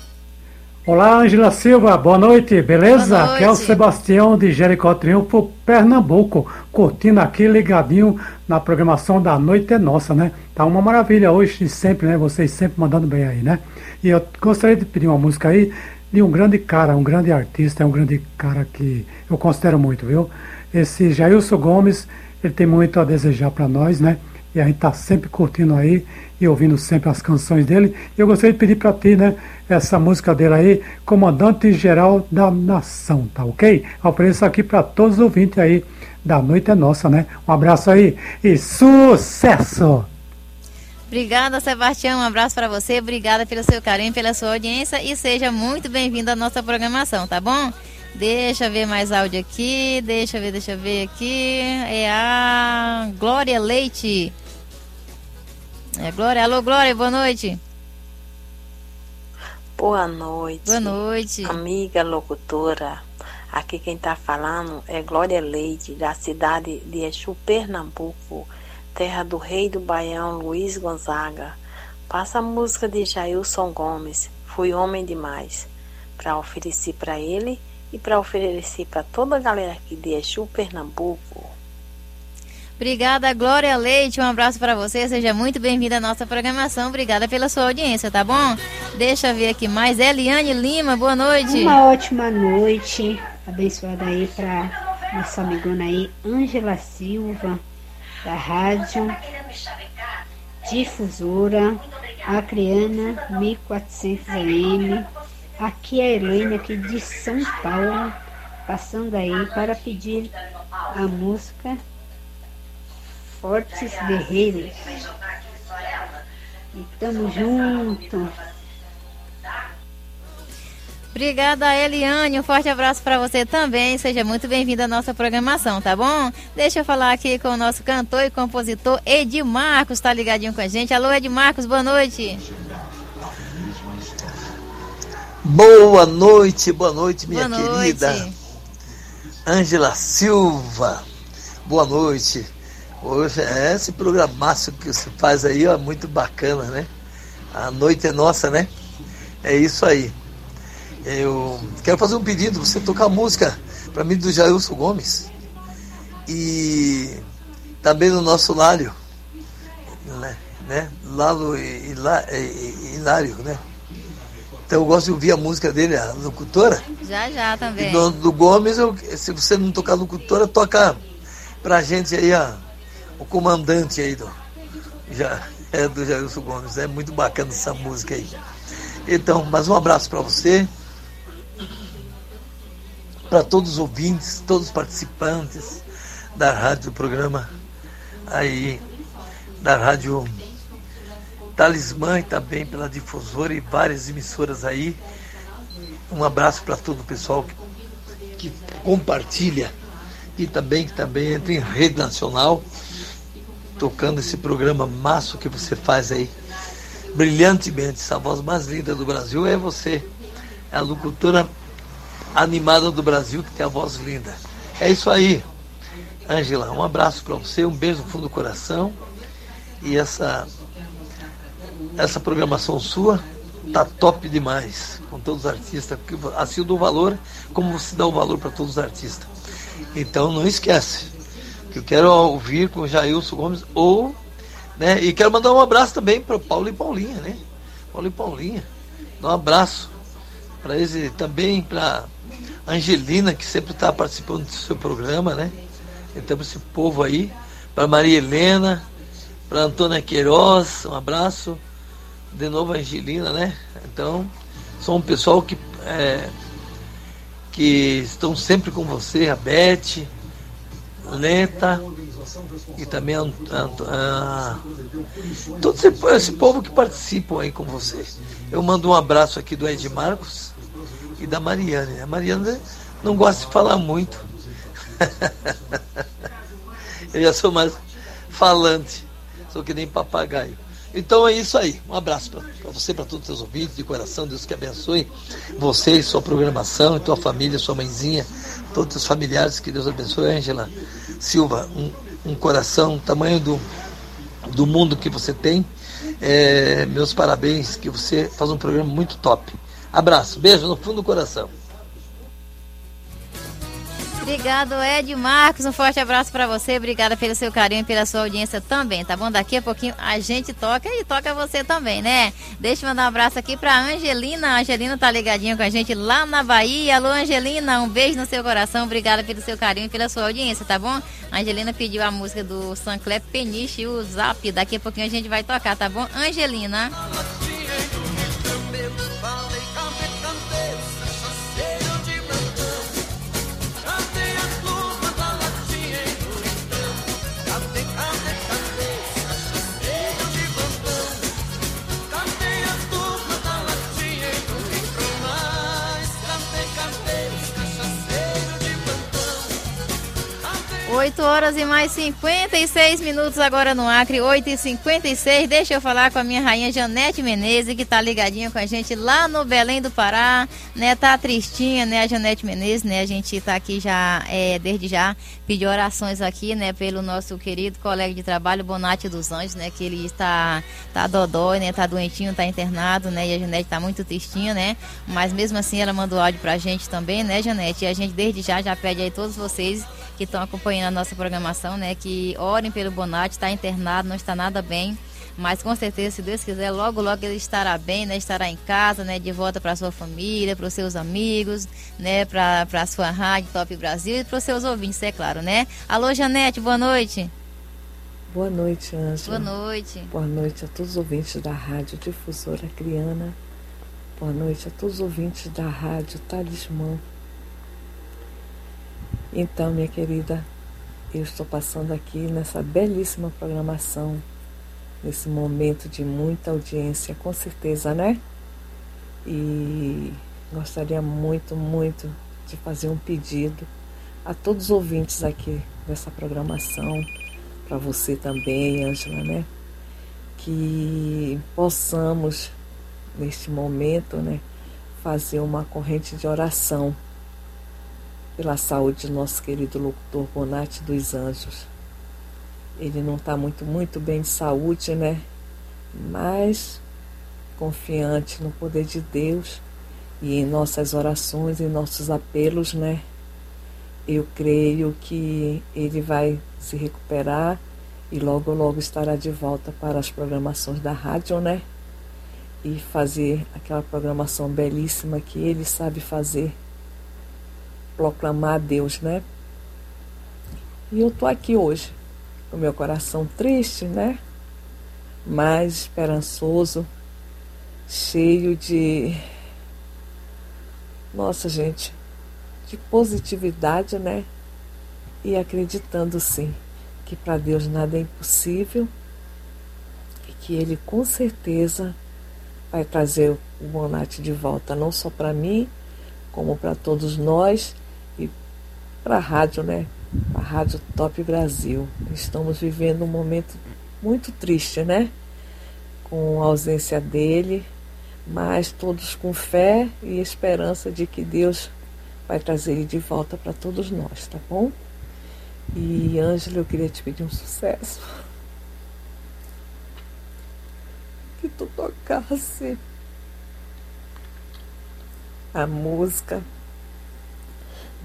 Olá, Angela Silva, boa noite, beleza? Boa Aqui é o noite. Sebastião de Jericó Triunfo, Pernambuco, curtindo aqui ligadinho na programação da Noite é Nossa, né? Tá uma maravilha hoje e sempre, né? Vocês sempre mandando bem aí, né? E eu gostaria de pedir uma música aí de um grande cara, um grande artista, é um grande cara que eu considero muito, viu? Esse Jailson Gomes, ele tem muito a desejar para nós, né? E a gente está sempre curtindo aí e ouvindo sempre as canções dele. E eu gostaria de pedir para ti, né, essa música dele aí, Comandante Geral da Nação, tá ok? Eu aqui para todos os ouvintes aí da Noite é Nossa, né? Um abraço aí e sucesso! Obrigada, Sebastião. Um abraço para você. Obrigada pelo seu carinho, pela sua audiência e seja muito bem-vindo à nossa programação, tá bom? Deixa eu ver mais áudio aqui. Deixa eu ver, deixa eu ver aqui. É a Glória Leite. É Glória. Alô, Glória, boa noite. Boa noite. Boa noite. Amiga locutora. Aqui quem está falando é Glória Leite, da cidade de Exu, Pernambuco, terra do rei do Baião Luiz Gonzaga. Passa a música de Jailson Gomes, Fui Homem Demais, para oferecer para ele e para oferecer para toda a galera aqui de Exu, Pernambuco. Obrigada, Glória Leite. Um abraço para você. Seja muito bem-vinda à nossa programação. Obrigada pela sua audiência, tá bom? Deixa eu ver aqui mais. Eliane Lima, boa noite. Uma ótima noite. Abençoada aí para nossa amigona aí, Ângela Silva, da Rádio Difusora, Acreana 1400 AM. Aqui é a Helena aqui de São Paulo, passando aí para pedir a música Fortes Guerreiros. E tamo junto. Obrigada, Eliane. Um forte abraço para você também. Seja muito bem-vinda à nossa programação, tá bom? Deixa eu falar aqui com o nosso cantor e compositor Edmarcos, tá ligadinho com a gente. Alô, Edmarcos, boa noite. Boa noite, boa noite, minha Boa noite. querida Ângela Silva. Boa noite. Hoje é esse programaço que você faz aí, ó, muito bacana, né? A noite é nossa, né? É isso aí. Eu quero fazer um pedido, você tocar música para mim do Jailson Gomes. E também no nosso Lário, né? né? Lalo e, e, Lá- e- e- Hilário, né? Então eu gosto de ouvir a música dele, a locutora. Já, já também. E do, do Gomes, eu- se você não tocar locutora, toca pra gente aí a, o comandante aí do, já, é do Jailson Gomes. É muito bacana essa música aí. Então, mais um abraço para você, para todos os ouvintes, todos os participantes da rádio do programa aí, da rádio Talismã e também pela difusora e várias emissoras aí. Um abraço para todo o pessoal que, que compartilha e também que também entra em rede nacional, tocando esse programa maço que você faz aí brilhantemente. Essa voz mais linda do Brasil é você, é a locutora animada do Brasil que tem a voz linda. É isso aí, Ângela. Um abraço para você, um beijo no fundo do coração e essa essa programação sua tá top demais com todos os artistas, porque assim dou valor como você dá o valor para todos os artistas. Então não esquece que eu quero ouvir com o Jailson Gomes ou né, e quero mandar um abraço também para Paulo e Paulinha, né? Paulo e Paulinha. Dar um abraço para eles e também para Angelina, que sempre está participando do seu programa, né? Então, esse povo aí, para Maria Helena, para Antônia Queiroz, um abraço. De novo a Angelina, né? Então, são um pessoal que, é, que estão sempre com você, a Beth, Lenta e também a, a- a- todo esse, esse povo que participam aí com você. Eu mando um abraço aqui do Ed Marcos e da Mariane. A Mariane não gosta de falar muito. Eu já sou mais falante, sou que nem papagaio. Então é isso aí. Um abraço para você, para todos os seus ouvintes, de coração. Deus que abençoe você sua programação, tua família, sua mãezinha, todos os familiares. Que Deus abençoe. Ângela Silva, um, um coração, tamanho do, do mundo que você tem. É, meus parabéns, que você faz um programa muito top. Abraço, beijo no fundo do coração. Obrigado, Ed Marcos. Um forte abraço para você. Obrigada pelo seu carinho e pela sua audiência também, tá bom? Daqui a pouquinho a gente toca e toca você também, né? Deixa eu mandar um abraço aqui pra Angelina. A Angelina tá ligadinha com a gente lá na Bahia. Alô, Angelina, um beijo no seu coração. Obrigada pelo seu carinho e pela sua audiência, tá bom? A Angelina pediu a música do Sancler Peniche, o Zap. Daqui a pouquinho a gente vai tocar, tá bom? Angelina. 8 horas e mais 56 minutos agora no Acre, 8 e 56 Deixa eu falar com a minha rainha Janete Menezes, que tá ligadinha com a gente lá no Belém do Pará, né? Tá tristinha, né? A Janete Menezes, né? A gente tá aqui já, é, desde já, pedir orações aqui, né? Pelo nosso querido colega de trabalho, Bonatti dos Anjos, né? Que ele está, tá dodói, né? Tá doentinho, tá internado, né? E a Janete tá muito tristinha, né? Mas mesmo assim ela mandou áudio pra gente também, né, Janete? E a gente desde já já pede aí todos vocês que estão acompanhando a nossa programação, né? Que orem pelo Bonatti, está internado, não está nada bem. Mas com certeza, se Deus quiser, logo, logo ele estará bem, né? Estará em casa, né? De volta para sua família, para os seus amigos, né? Para a sua rádio Top Brasil e para os seus ouvintes, é claro, né? Alô, Janete, boa noite. Boa noite, Ângela. Boa noite. Boa noite a todos os ouvintes da Rádio Difusora Criana. Boa noite a todos os ouvintes da Rádio Talismã. Então, minha querida, eu estou passando aqui nessa belíssima programação, nesse momento de muita audiência, com certeza, né? E gostaria muito, muito de fazer um pedido a todos os ouvintes aqui dessa programação, para você também, Ângela, né? Que possamos, neste momento, né, fazer uma corrente de oração pela saúde do nosso querido locutor Bonatti dos Anjos. Ele não está muito, muito bem de saúde, né? Mas confiante no poder de Deus e em nossas orações, em nossos apelos, né? Eu creio que ele vai se recuperar e logo, logo estará de volta para as programações da rádio, né? E fazer aquela programação belíssima que ele sabe fazer proclamar a Deus, né? E eu tô aqui hoje, com meu coração triste, né? Mas esperançoso, cheio de. Nossa, gente, de positividade, né? E acreditando sim que para Deus nada é impossível e que Ele com certeza vai trazer o Bonatti de volta, não só para mim, como para todos nós para a rádio, né? A Rádio Top Brasil. Estamos vivendo um momento muito triste, né? Com a ausência dele, mas todos com fé e esperança de que Deus vai trazer ele de volta para todos nós, tá bom? E Ângela, eu queria te pedir um sucesso. Que tu tocasse a música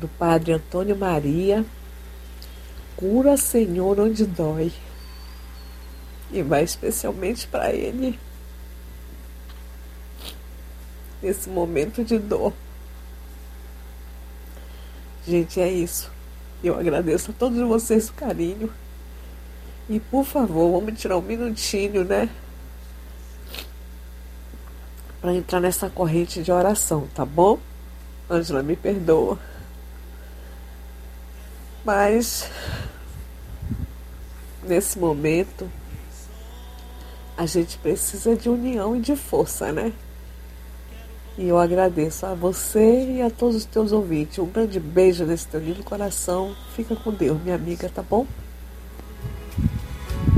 do Padre Antônio Maria, Cura Senhor onde dói. E vai especialmente para ele nesse momento de dor. Gente, é isso. Eu agradeço a todos vocês o carinho. E por favor, vamos tirar um minutinho, né? Para entrar nessa corrente de oração, tá bom? Ângela, me perdoa. Mas nesse momento a gente precisa de união e de força, né? E eu agradeço a você e a todos os teus ouvintes. Um grande beijo nesse teu lindo coração. Fica com Deus, minha amiga, tá bom?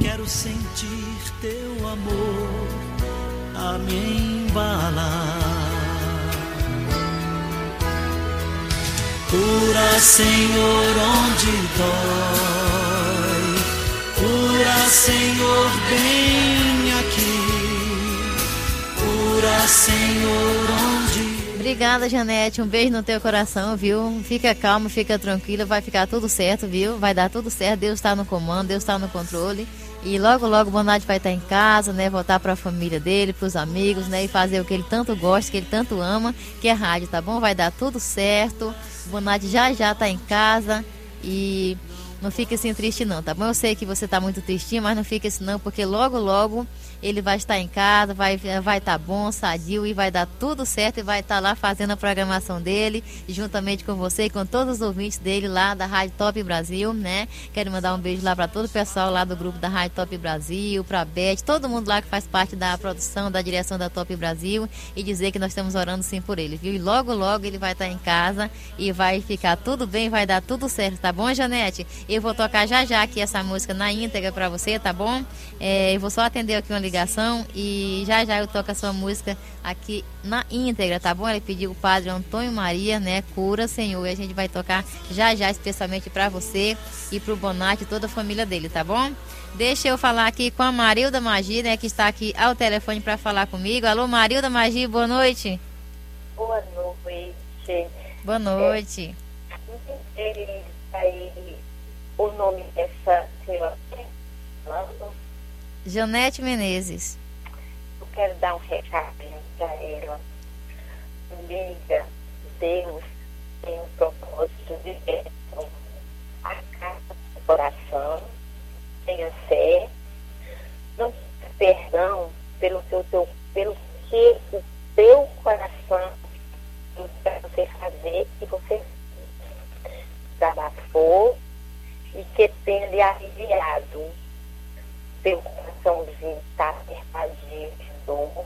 Quero sentir teu amor a me embalar. Cura, Senhor, onde dói. Cura, Senhor, bem aqui. Cura, Senhor, onde Obrigada, Janete. Um beijo no teu coração, viu? Fica calmo, fica tranquila, vai ficar tudo certo, viu? Vai dar tudo certo. Deus está no comando, Deus está no controle. E logo, logo o vai estar em casa, né? Voltar para a família dele, para os amigos, né? E fazer o que ele tanto gosta, que ele tanto ama, que é rádio, tá bom? Vai dar tudo certo. Bonatti já já tá em casa e não fique assim triste não, tá bom? Eu sei que você tá muito tristinho, mas não fique assim não, porque logo, logo ele vai estar em casa, vai vai estar tá bom, sadio e vai dar tudo certo e vai estar tá lá fazendo a programação dele, juntamente com você e com todos os ouvintes dele lá da Rádio Top Brasil, né? Quero mandar um beijo lá para todo o pessoal lá do grupo da Rádio Top Brasil, para Beth, todo mundo lá que faz parte da produção, da direção da Top Brasil e dizer que nós estamos orando sim por ele, viu? E logo, logo ele vai estar tá em casa e vai ficar tudo bem, vai dar tudo certo, tá bom, Janete? Eu vou tocar já já aqui essa música na íntegra para você, tá bom? É, eu vou só atender aqui uma ligação e já já eu toco a sua música aqui na íntegra, tá bom? Ele pediu o padre Antônio Maria, né? Cura, Senhor. E a gente vai tocar já já, especialmente para você e pro Bonatti e toda a família dele, tá bom? Deixa eu falar aqui com a Marilda Magi, né? Que está aqui ao telefone para falar comigo. Alô, Marilda Magi, boa noite. Boa noite. Boa noite. É, aí, o nome dessa senhora? Janete Menezes. Eu quero dar um recadinho para ela. Liga, Deus tem um propósito de bênção. Acata o coração, tenha fé, não perdão pelo, teu, teu, pelo que o teu coração para você fazer e você desabafou e que tenha aliviado seu coraçãozinho está apertadinho de dor,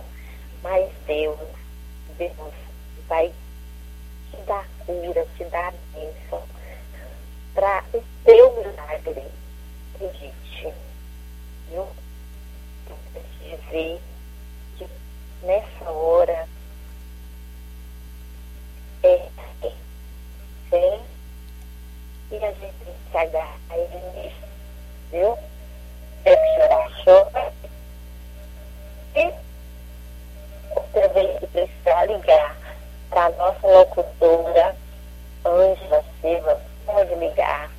mas Deus, Deus vai te dar cura, te dar bênção para o teu milagre. Acredite. Viu? Eu preciso dizer que nessa hora é fé e a gente tem que se agarrar a ele mesmo. Viu? Chora. E outra vez precisar ligar para a nossa locutora, Ângela Silva, pode ligar.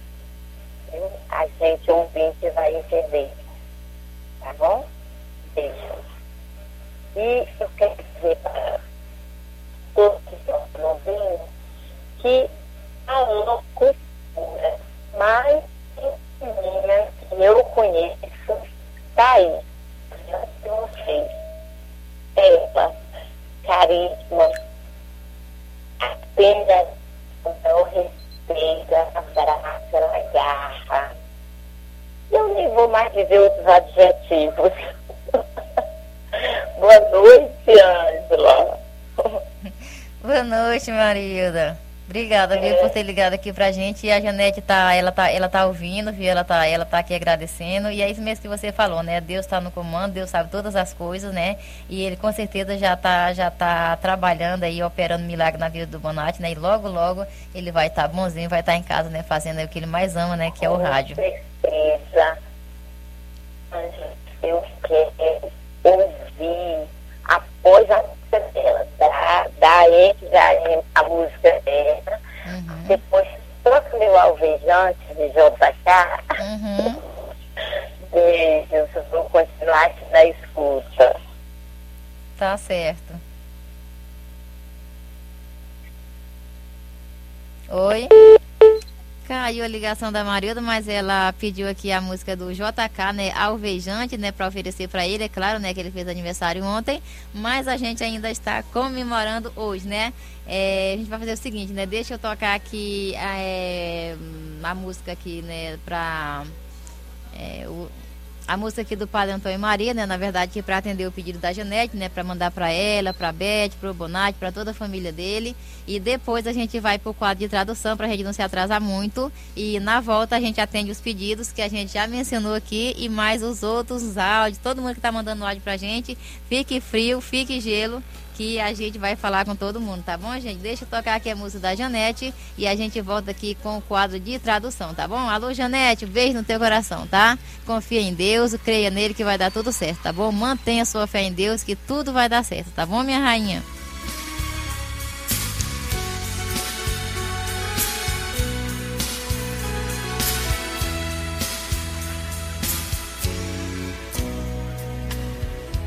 Viu? A gente ouvinte vai entender. Tá bom? Beijo. E eu quero dizer para todos que estão ouvindo que a loucura mais minha que eu conheço de vocês. Ela, carisma, apenas o respeito, abraça, agarra. Eu nem vou mais dizer outros adjetivos. Boa noite, Ângela. Boa noite, Marilda. Obrigada, viu, por ter ligado aqui pra gente. E a Janete tá, ela tá, ela tá ouvindo, viu? Ela tá, ela tá aqui agradecendo. E é isso mesmo que você falou, né? Deus está no comando, Deus sabe todas as coisas, né? E ele com certeza já tá, já tá trabalhando aí, operando milagre na vida do Bonatti, né? E logo, logo ele vai estar tá bonzinho, vai estar tá em casa, né? Fazendo o que ele mais ama, né? Que é o rádio. Com certeza. Eu quero ouvir após a música dela, da, da ênfase a música dela, uhum. depois toca meu alvejante de JK. Uhum. Beijos, vou continuar na escuta. Tá certo. Oi? Caiu a ligação da Marilda, mas ela pediu aqui a música do JK, né, Alvejante, né, para oferecer para ele, é claro, né, que ele fez aniversário ontem, mas a gente ainda está comemorando hoje, né? É, a gente vai fazer o seguinte, né? Deixa eu tocar aqui é, a música aqui, né, para é, o a música aqui do Padre Antônio Maria, né? Na verdade, que para atender o pedido da Janete, né? Para mandar para ela, para Beth, para o Bonatti, para toda a família dele. E depois a gente vai para o quadro de tradução para a gente não se atrasar muito. E na volta a gente atende os pedidos que a gente já mencionou aqui e mais os outros áudios. Todo mundo que está mandando áudio para a gente, fique frio, fique gelo que a gente vai falar com todo mundo, tá bom, gente? Deixa eu tocar aqui a música da Janete e a gente volta aqui com o quadro de tradução, tá bom? Alô, Janete, um beijo no teu coração, tá? Confia em Deus, creia nele que vai dar tudo certo, tá bom? Mantenha sua fé em Deus que tudo vai dar certo, tá bom, minha rainha?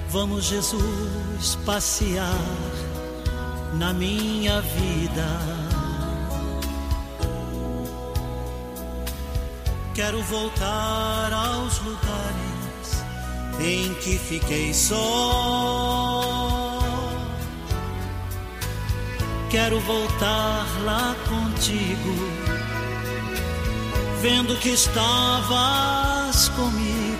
Vamos, Jesus passear na minha vida. Quero voltar aos lugares em que fiquei só. Quero voltar lá contigo, vendo que estavas comigo.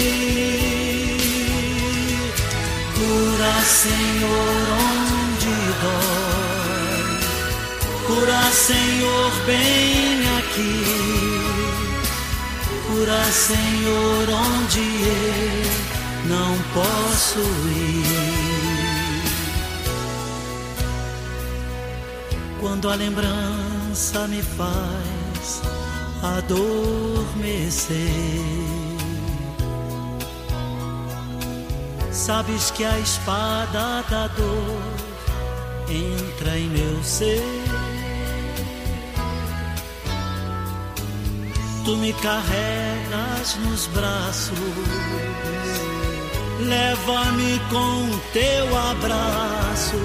Senhor, onde dói. Cura, Senhor, bem aqui. Cura, Senhor, onde eu não posso ir. Quando a lembrança me faz adormecer. Sabes que a espada da dor entra em meu ser. Tu me carregas nos braços, leva-me com teu abraço.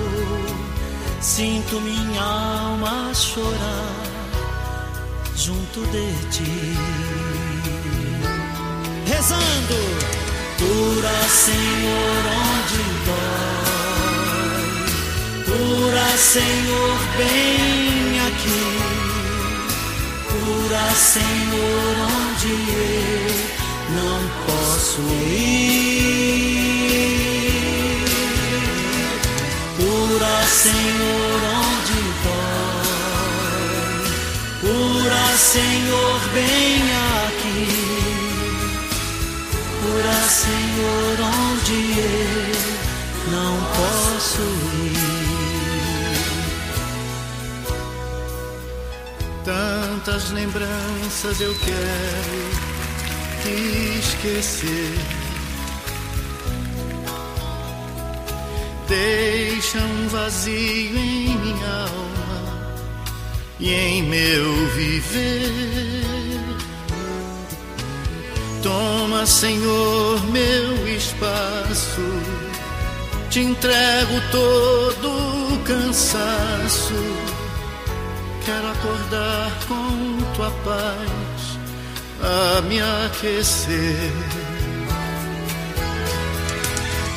Sinto minha alma chorar junto de ti. Rezando, cura, Senhor, onde dói. Cura, Senhor, bem aqui. Cura, Senhor, onde eu não posso ir. Cura, Senhor, onde dói. Cura, Senhor, bem aqui. Cura, Senhor, onde eu não posso ir. Tantas lembranças eu quero esquecer. Deixa um vazio em minha alma e em meu viver. Toma, Senhor, meu espaço. Te entrego todo o cansaço. Quero acordar com tua paz a me aquecer.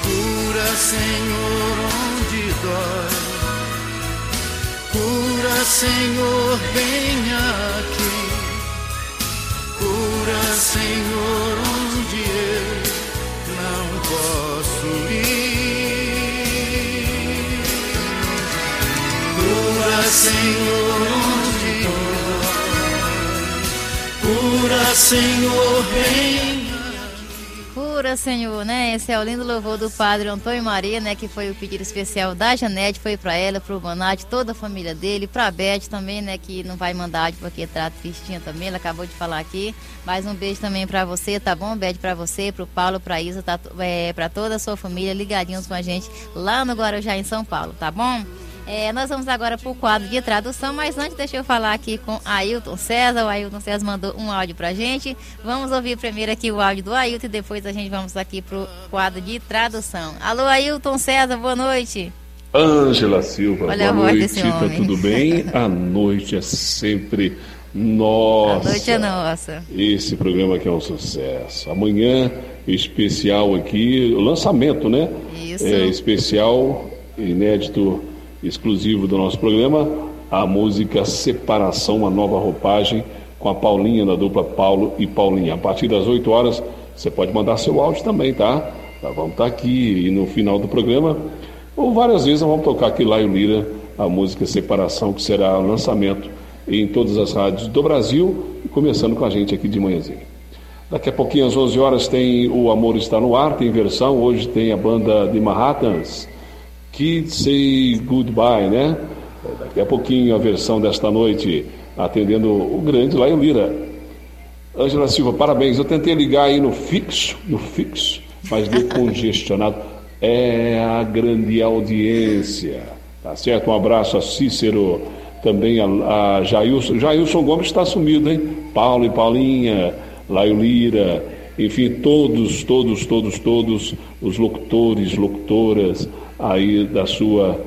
Cura, Senhor, onde dói. Cura, Senhor, bem aqui. Cura, Senhor, onde eu não posso ir. Cura, Senhor, onde dói. Cura, Senhor, bem Senhor, né? Esse é o lindo louvor do Padre Antônio Maria, né? Que foi o pedido especial da Janete, foi para ela, pro Bonatti, toda a família dele, pra Beth também, né? Que não vai mandar porque tá tristinha também, ela acabou de falar aqui. Mais um beijo também pra você, tá bom? Beth pra você, pro Paulo, pra Isa, tá, é, pra toda a sua família ligadinhos com a gente lá no Guarujá, em São Paulo, tá bom? É, nós vamos agora para o quadro de tradução, mas antes deixa eu falar aqui com Ailton César. O Ailton César mandou um áudio para gente. Vamos ouvir primeiro aqui o áudio do Ailton e depois a gente vamos aqui para o quadro de tradução. Alô, Ailton César, boa noite. Ângela Silva, Olha a boa noite, tá tudo bem? A noite é sempre nossa. A noite é nossa. Esse programa aqui é um sucesso. Amanhã, especial aqui, o lançamento, né? Isso. É, especial, inédito, exclusivo do nosso programa, a música Separação, uma nova roupagem, com a Paulinha, da dupla Paulo e Paulinha. A partir das 8 horas, você pode mandar seu áudio também, tá? Nós vamos estar aqui e no final do programa, ou várias vezes, nós vamos tocar aqui lá em Lira, a música Separação, que será lançamento em todas as rádios do Brasil, começando com a gente aqui de manhãzinho. Daqui a pouquinho, às 11 horas, tem O Amor Está no Ar, tem versão. Hoje tem a banda de Manhattans, Kids Say Goodbye, né? Daqui a pouquinho a versão desta noite, atendendo o grande Laio Lira. Ângela Silva, parabéns. Eu tentei ligar aí no fixo, no fixo, mas deu congestionado. É a grande audiência. Tá certo? Um abraço a Cícero, também a, a Jailson. Jailson Gomes está sumido, hein? Paulo e Paulinha, Laio Lira, enfim, todos, todos, todos, todos os locutores, locutoras aí da sua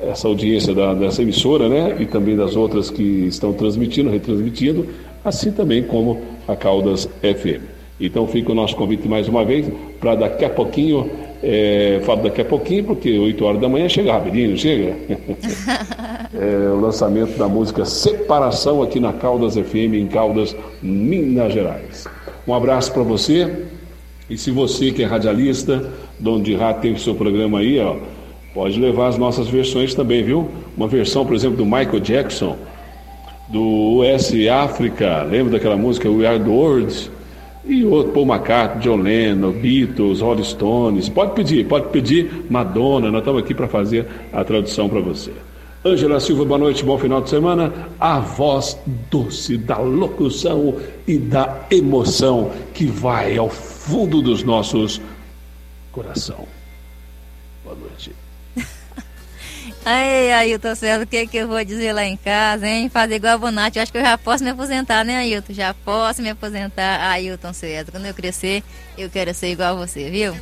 essa audiência da, dessa emissora, né? E também das outras que estão transmitindo, retransmitindo, assim também como a Caldas FM. Então fica o nosso convite mais uma vez para daqui a pouquinho, é, falo daqui a pouquinho, porque 8 horas da manhã chega rapidinho, chega? é, o lançamento da música Separação aqui na Caldas FM, em Caldas, Minas Gerais. Um abraço para você. E se você que é radialista, dono de rádio, tem o seu programa aí, ó, pode levar as nossas versões também, viu? Uma versão, por exemplo, do Michael Jackson, do US África, lembra daquela música We Are the World? E outro, Paul McCartney, John Lennon, Beatles, Rolling Stones. Pode pedir, pode pedir Madonna, nós estamos aqui para fazer a tradução para você. Ângela Silva, boa noite, bom final de semana. A voz doce da locução e da emoção que vai ao fundo dos nossos coração. Boa noite. Ai, Ailton César, o que, que eu vou dizer lá em casa, hein? Fazer igual a Bonatti. Eu acho que eu já posso me aposentar, né, Ailton? Já posso me aposentar, Ailton César. Quando eu crescer, eu quero ser igual a você, viu?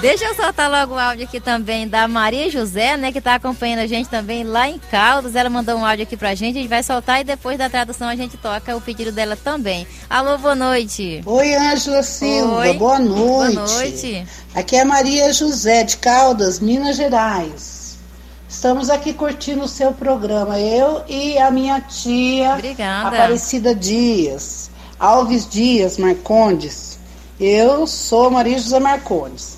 Deixa eu soltar logo o áudio aqui também da Maria José, né, que está acompanhando a gente também lá em Caldas. Ela mandou um áudio aqui pra gente, a gente vai soltar e depois da tradução a gente toca o pedido dela também. Alô, boa noite. Oi, Ângela Silva, Oi. boa noite. Boa noite. Aqui é Maria José de Caldas, Minas Gerais. Estamos aqui curtindo o seu programa, eu e a minha tia Obrigada. Aparecida Dias, Alves Dias Marcondes. Eu sou Maria José Marcondes.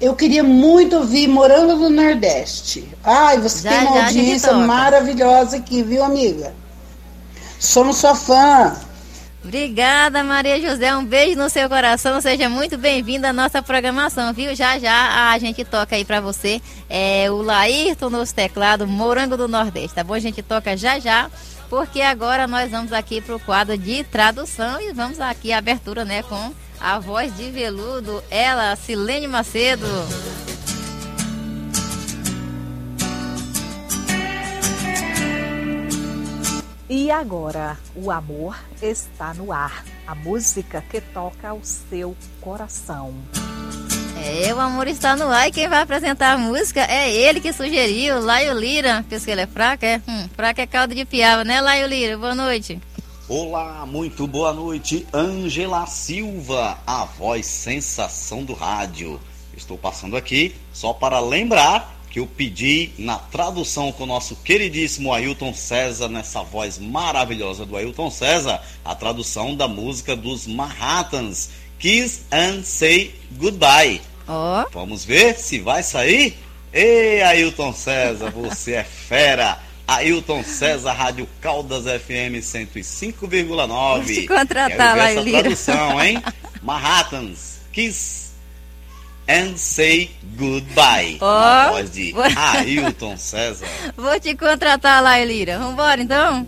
Eu queria muito ouvir Morando no Nordeste. Ai, você Já, tem uma audiência maravilhosa aqui, viu, amiga? Somos sua fã. Obrigada, Maria José. Um beijo no seu coração. Seja muito bem-vinda à nossa programação, viu? Já já a gente toca aí pra você é, o Laírton nos teclados, Morango do Nordeste, tá bom? A gente toca já já, porque agora nós vamos aqui pro quadro de tradução e vamos aqui a abertura, né, com a voz de veludo, ela, Silene Macedo. E agora, o amor está no ar. A música que toca o seu coração. É, o amor está no ar e quem vai apresentar a música é ele que sugeriu, Laio Lira. Pensa que ele é fraco, é? Hum, fraco é caldo de piaba, né, Laio Lira? Boa noite. Olá, muito boa noite, Angela Silva, a voz sensação do rádio. Estou passando aqui só para lembrar que eu pedi na tradução com o nosso queridíssimo Ailton César, nessa voz maravilhosa do Ailton César, a tradução da música dos Manhattans, Kiss and Say Goodbye. Ó. Vamos ver se vai sair? Ei, Ailton César, você é fera! Ailton César, Rádio Caldas FM 105,9. Vou te contratar lá, essa Elira. tradução, hein? Manhattans, Kiss and Say Goodbye. Ó, Na voz de Ailton César. Vou te contratar lá, Elira. Vambora então?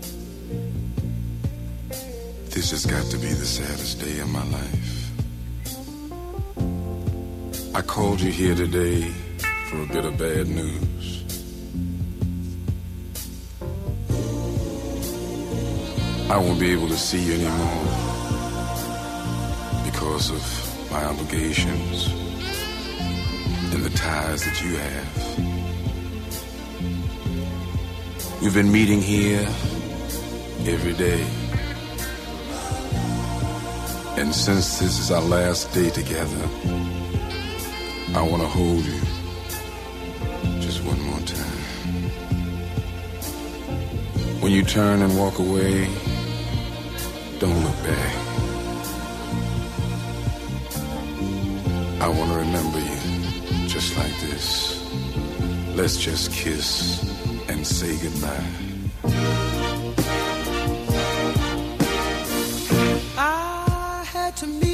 This has got to be the saddest day of my life. I called you here today for a bit of bad news. I won't be able to see you anymore because of my obligations and the ties that you have. We've been meeting here every day. And since this is our last day together, I want to hold you just one more time. When you turn and walk away, don't look back. I want to remember you just like this. Let's just kiss and say goodbye. I had to meet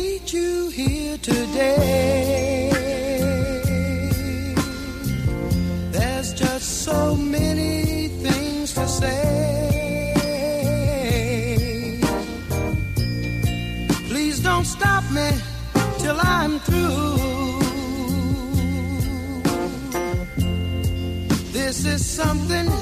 something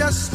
just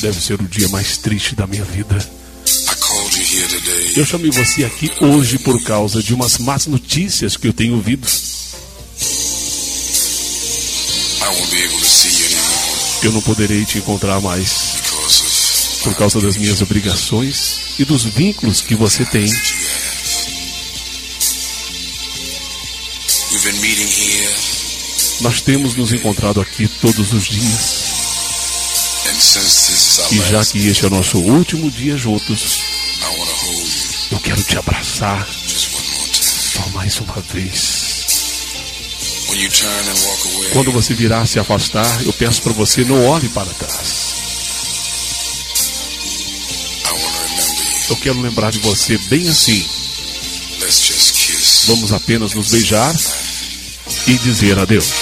deve ser o dia mais triste da minha vida. Eu chamei você aqui hoje por causa de umas más notícias que eu tenho ouvido. Eu não poderei te encontrar mais por causa das minhas obrigações e dos vínculos que você tem. Nós temos nos encontrado aqui todos os dias. E já que este é o nosso último dia juntos, eu quero te abraçar só mais uma vez. Quando você virar se afastar, eu peço para você não olhe para trás. Eu quero lembrar de você bem assim. Vamos apenas nos beijar e dizer adeus.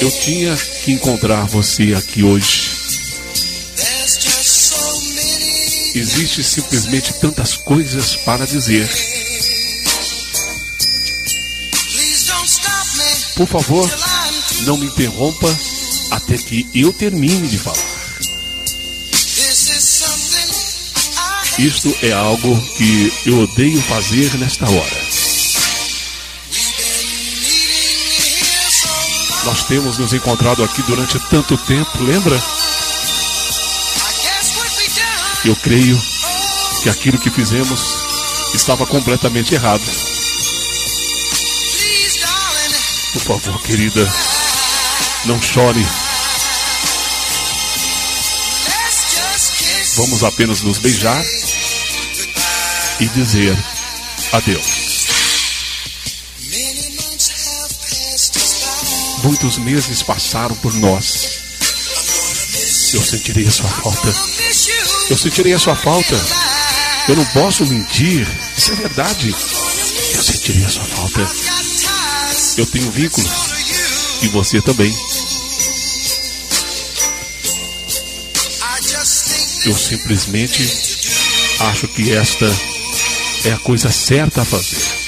Eu tinha que encontrar você aqui hoje. Existe simplesmente tantas coisas para dizer. Por favor, não me interrompa até que eu termine de falar. Isto é algo que eu odeio fazer nesta hora. Nós temos nos encontrado aqui durante tanto tempo, lembra? Eu creio que aquilo que fizemos estava completamente errado. Por favor, querida, não chore. Vamos apenas nos beijar e dizer adeus. Muitos meses passaram por nós. Eu sentirei a sua falta. Eu sentirei a sua falta. Eu não posso mentir. Isso é verdade. Eu sentirei a sua falta. Eu tenho vínculos. E você também. Eu simplesmente acho que esta é a coisa certa a fazer.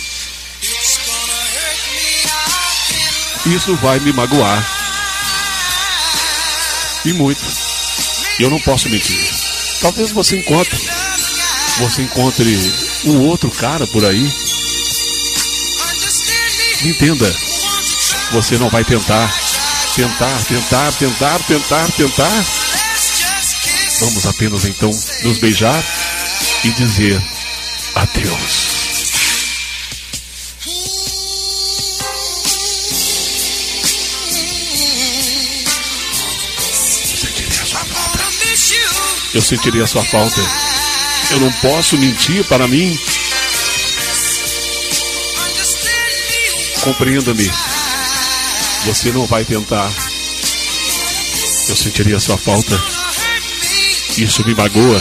Isso vai me magoar. E muito. Eu não posso mentir. Talvez você encontre. Você encontre um outro cara por aí. Entenda. Você não vai tentar. Tentar, tentar, tentar, tentar, tentar. Vamos apenas então nos beijar e dizer adeus. Eu sentiria sua falta. Eu não posso mentir para mim. Compreenda-me. Você não vai tentar. Eu sentiria sua falta. Isso me magoa.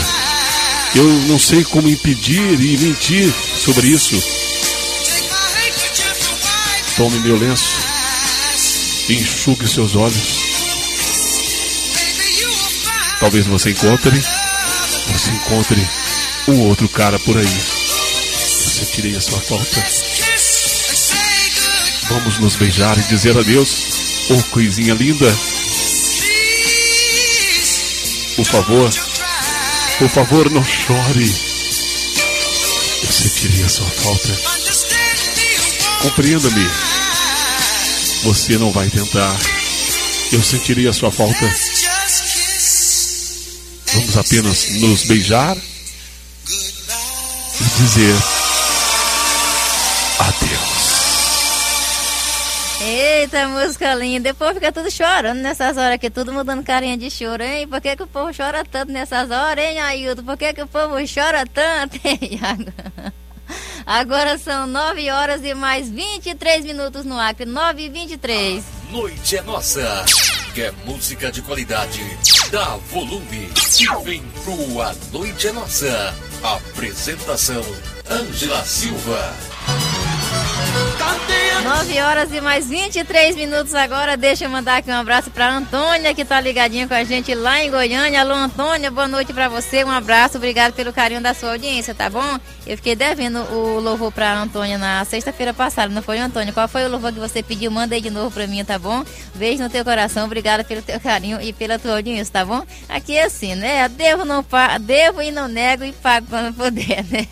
Eu não sei como impedir e mentir sobre isso. Tome meu lenço enxugue seus olhos. Talvez você encontre, você encontre um outro cara por aí. Eu sentirei a sua falta. Vamos nos beijar e dizer adeus. Oh, coisinha linda. Por favor, por favor, não chore. Eu sentirei a sua falta. Compreenda-me. Você não vai tentar. Eu sentirei a sua falta. Vamos apenas nos beijar e dizer adeus. Eita, música linda. Depois fica tudo chorando nessas horas aqui, tudo mudando carinha de choro, hein? Por que, que o povo chora tanto nessas horas, hein, Ailton? Por que, que o povo chora tanto, hein? Agora são 9 horas e mais 23 minutos no Acre, 9 e 23. Noite é nossa. Quer música de qualidade? Dá volume e vem pro A Noite é Nossa. Apresentação: Ângela Silva. 9 horas e mais 23 minutos agora. Deixa eu mandar aqui um abraço pra Antônia, que tá ligadinha com a gente lá em Goiânia. Alô, Antônia, boa noite pra você. Um abraço, obrigado pelo carinho da sua audiência, tá bom? Eu fiquei devendo o louvor pra Antônia na sexta-feira passada, não foi, Antônia? Qual foi o louvor que você pediu? Manda aí de novo pra mim, tá bom? Beijo no teu coração, obrigado pelo teu carinho e pela tua audiência, tá bom? Aqui é assim, né? Devo, não pa... Devo e não nego e pago quando puder, né?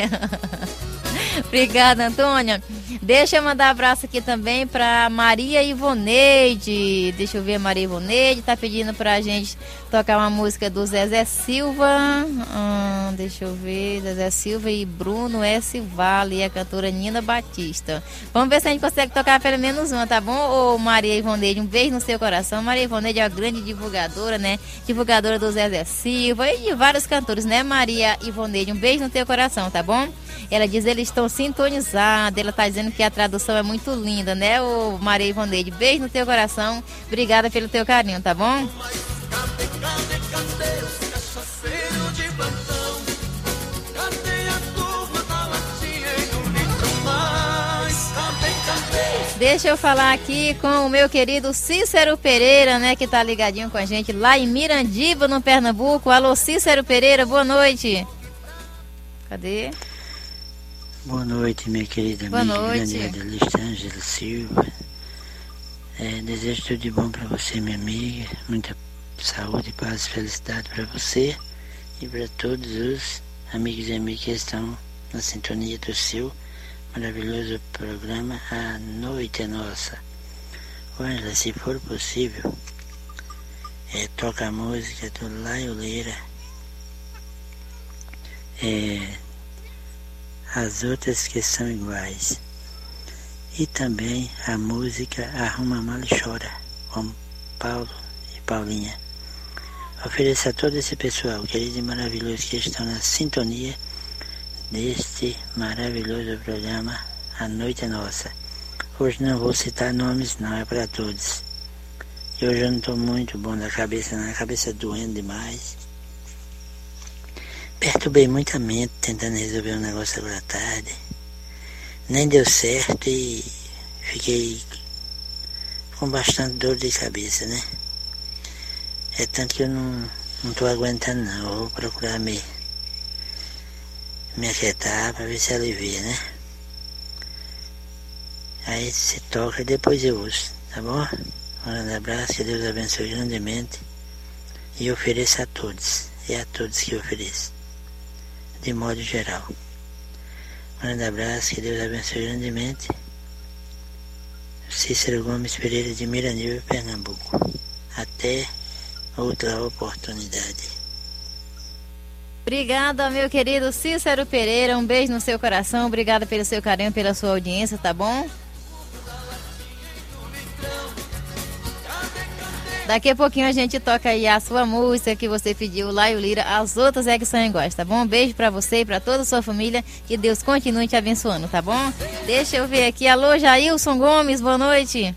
Obrigada, Antônia. Deixa eu mandar abraço aqui também para Maria Ivoneide. Deixa eu ver, Maria Ivoneide tá pedindo pra gente tocar uma música do Zezé Silva. Hum, deixa eu ver, Zezé Silva e Bruno S. Vale e a cantora Nina Batista. Vamos ver se a gente consegue tocar pelo menos uma, tá bom? Ô Maria Ivoneide, um beijo no seu coração. Maria Ivoneide é uma grande divulgadora, né? Divulgadora do Zezé Silva e de vários cantores, né, Maria Ivoneide? Um beijo no teu coração, tá bom? Ela diz eles estão sintonizados. Ela tá dizendo que a tradução é muito linda, né, ô Maria Ivoneide? Beijo no teu coração. Obrigada pelo teu carinho, tá bom? Deixa eu falar aqui com o meu querido Cícero Pereira, né, que tá ligadinho com a gente lá em Mirandiba, no Pernambuco. Alô, Cícero Pereira, boa noite. Cadê? Boa noite, minha querida Boa amiga noite. Daniela Listângela Silva. É, desejo tudo de bom para você, minha amiga. Muita saúde, paz e felicidade para você e para todos os amigos e amigas que estão na sintonia do seu maravilhoso programa A Noite é Nossa. Angela, se for possível, é, toca a música do Laioleira. É, as outras que são iguais. E também a música Arruma Mal e Chora, com Paulo e Paulinha. Ofereço a todo esse pessoal querido e maravilhoso que estão na sintonia deste maravilhoso programa A Noite é Nossa. Hoje não vou citar nomes, não, é para todos. E hoje eu não estou muito bom da cabeça, não, a cabeça doendo demais. Perturbei muita mente tentando resolver um negócio agora à tarde. Nem deu certo e fiquei com bastante dor de cabeça, né? É tanto que eu não, não tô aguentando não, vou procurar me, me aquietar para ver se alivia, né? Aí se toca e depois eu uso, tá bom? Um grande abraço, que Deus abençoe grandemente. E ofereço a todos, é a todos que ofereço, de modo geral. Um grande abraço, que Deus abençoe grandemente. Cícero Gomes Pereira de Miranil, Pernambuco. Até outra oportunidade. Obrigada, meu querido Cícero Pereira. Um beijo no seu coração. Obrigada pelo seu carinho, pela sua audiência, tá bom? Daqui a pouquinho a gente toca aí a sua música que você pediu, Laio Lira. As outras é que são iguais, tá bom? Um beijo pra você e pra toda a sua família. Que Deus continue te abençoando, tá bom? Deixa eu ver aqui. Alô, Jailson Gomes, boa noite.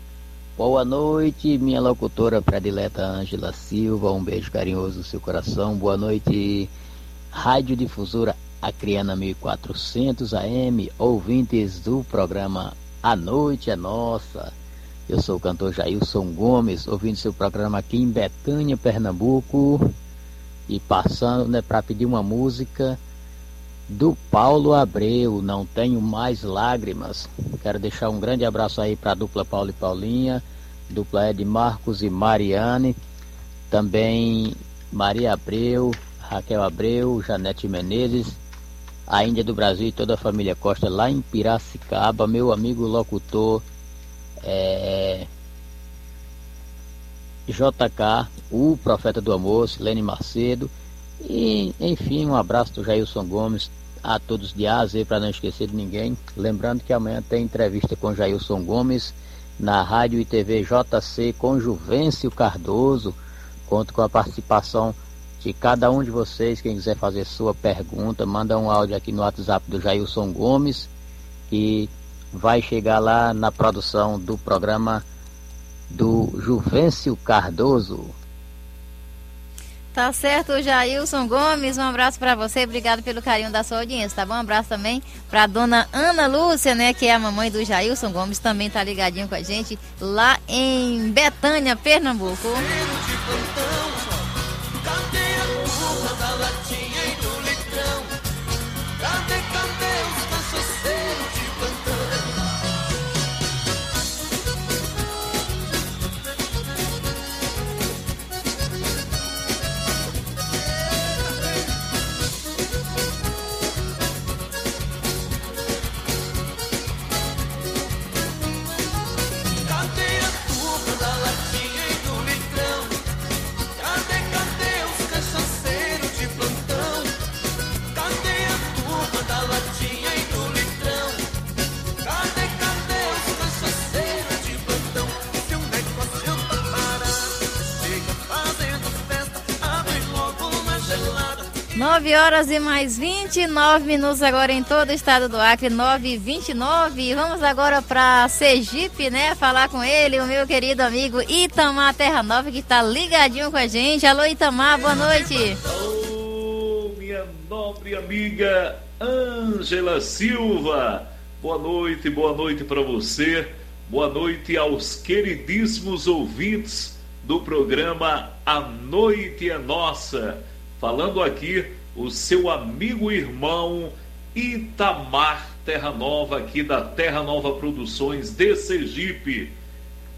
Boa noite, minha locutora predileta Ângela Silva. Um beijo carinhoso no seu coração. Boa noite, Rádio Difusora Acriana 1400 AM, ouvintes do programa A Noite é Nossa. Eu sou o cantor Jailson Gomes, ouvindo seu programa aqui em Betânia, Pernambuco, e passando né, para pedir uma música do Paulo Abreu, Não Tenho Mais Lágrimas. Quero deixar um grande abraço aí para a dupla Paulo e Paulinha, dupla Ed Marcos e Mariane, também Maria Abreu, Raquel Abreu, Janete Menezes, a Índia do Brasil e toda a família Costa lá em Piracicaba, meu amigo locutor é, JK, o Profeta do Amor, Silene Macedo, e enfim, um abraço do Jailson Gomes a todos de A a Z para não esquecer de ninguém. Lembrando que amanhã tem entrevista com Jailson Gomes na Rádio e TV JC com Juvencio Cardoso. Conto com a participação de cada um de vocês. Quem quiser fazer sua pergunta, manda um áudio aqui no WhatsApp do Jailson Gomes, que vai chegar lá na produção do programa do Juvencio Cardoso. Tá certo, Jailson Gomes, um abraço para você, obrigado pelo carinho da sua audiência, tá bom? Um abraço também para dona Ana Lúcia, né, que é a mamãe do Jailson Gomes, também tá ligadinho com a gente lá em Betânia, Pernambuco. 9 horas e mais 29 minutos agora em todo o estado do Acre, 9 e 29. Vamos agora para Sergipe, né? Falar com ele, o meu querido amigo Itamar Terra Nova, que está ligadinho com a gente. Alô, Itamar, boa noite. Alô, minha nobre amiga Ângela Silva. Boa noite, boa noite para você. Boa noite aos queridíssimos ouvintes do programa A Noite é Nossa. Falando aqui o seu amigo e irmão Itamar Terra Nova, aqui da Terra Nova Produções de Sergipe.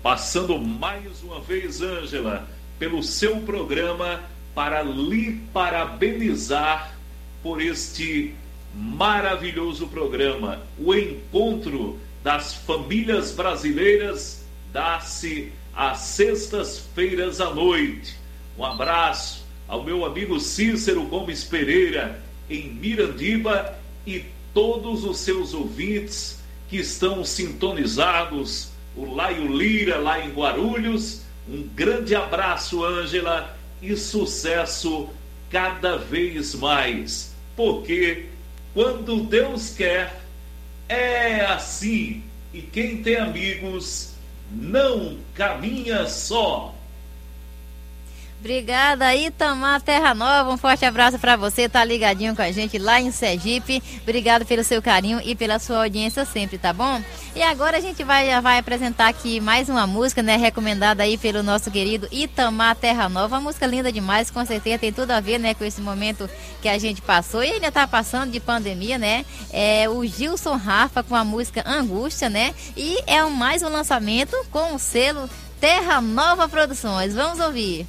Passando mais uma vez, Ângela, pelo seu programa para lhe parabenizar por este maravilhoso programa. O encontro das famílias brasileiras dá-se às sextas-feiras à noite. Um abraço ao meu amigo Cícero Gomes Pereira, em Mirandiba, e todos os seus ouvintes que estão sintonizados, o Laio Lira lá em Guarulhos. Um grande abraço, Ângela, e sucesso cada vez mais. Porque quando Deus quer, é assim. E quem tem amigos não caminha só. Obrigada, Itamar Terra Nova. Um forte abraço para você, tá ligadinho com a gente lá em Sergipe. Obrigado pelo seu carinho e pela sua audiência sempre, tá bom? E agora a gente vai, vai apresentar aqui mais uma música, né? Recomendada aí pelo nosso querido Itamar Terra Nova. Uma música linda demais, com certeza tem tudo a ver, né, com esse momento que a gente passou e ainda tá passando de pandemia, né? É o Gilson Rafa com a música Angústia, né? E é mais um lançamento com o selo Terra Nova Produções. Vamos ouvir.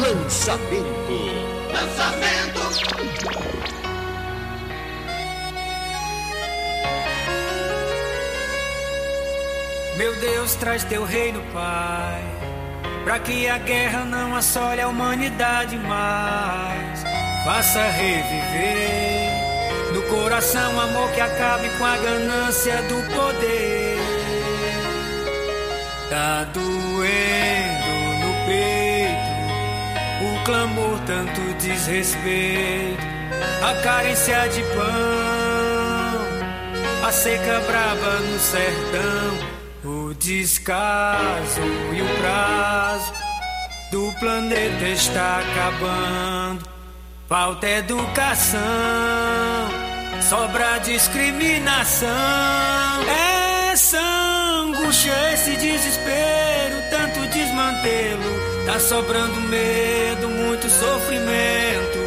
Lançamento. Lançamento. Meu Deus, traz teu reino, Pai, para que a guerra não assole a humanidade mais. Faça reviver no coração amor que acabe com a ganância do poder. Tá doendo no peito o clamor, tanto desrespeito, a carência de pão, a seca braba no sertão. O descaso e o prazo do planeta está acabando. Falta educação, sobra discriminação. Essa angústia, esse desespero, tanto desmantelo. Tá sobrando medo, muito sofrimento.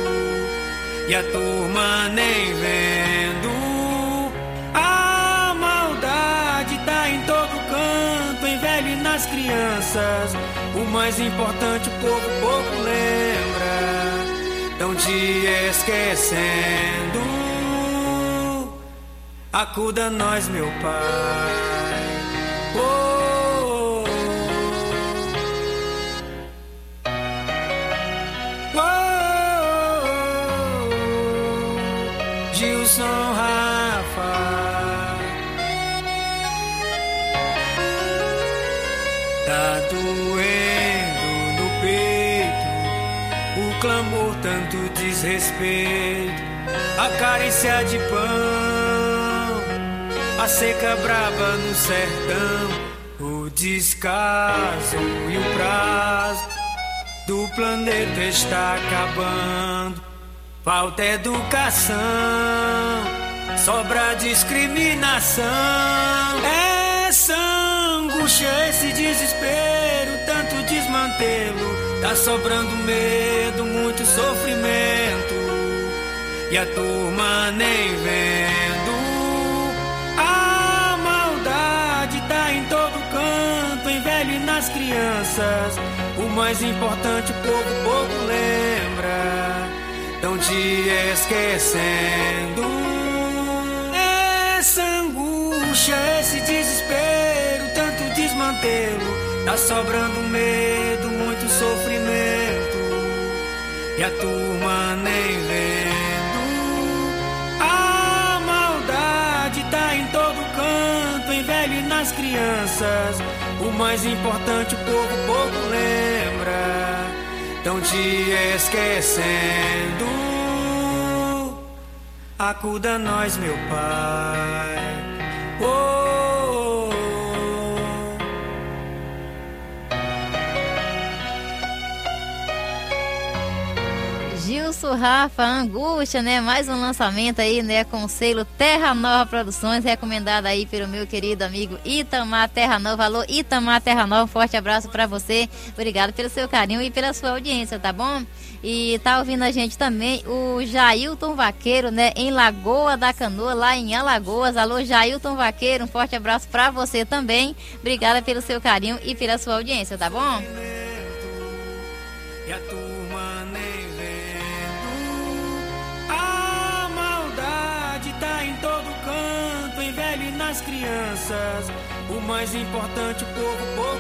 E a turma nem vendo. A maldade tá em todo canto, em velho e nas crianças. O mais importante o povo pouco lembra. Tão te esquecendo. Acuda nós, meu pai. Desrespeito, a carícia de pão, a seca braba no sertão, o descaso e o prazo do planeta está acabando. Falta educação, sobra discriminação. Essa angústia, esse desespero, tanto desmantelo. Tá sobrando medo, muito sofrimento. E a turma nem vendo. A maldade tá em todo canto, em velho e nas crianças. O mais importante o povo pouco lembra. Tão te esquecendo. Essa angústia, esse desespero, tanto desmantelo. Tá sobrando medo, muito sofrimento. E a turma nem vendo. Crianças. O mais importante o povo pouco lembra. Tão te esquecendo. Acuda nós, meu pai. Oh, Gilson Rafa, Angústia, né? Mais um lançamento aí, né? Com o selo Terra Nova Produções, recomendado aí pelo meu querido amigo Itamar Terra Nova. Alô, Itamar Terra Nova, um forte abraço para você. Obrigado pelo seu carinho e pela sua audiência, tá bom? E tá ouvindo a gente também o Jailton Vaqueiro, né? Em Lagoa da Canoa, lá em Alagoas. Alô, Jailton Vaqueiro, um forte abraço para você também. Obrigada pelo seu carinho e pela sua audiência, tá bom? E nas crianças. O mais importante o povo pouco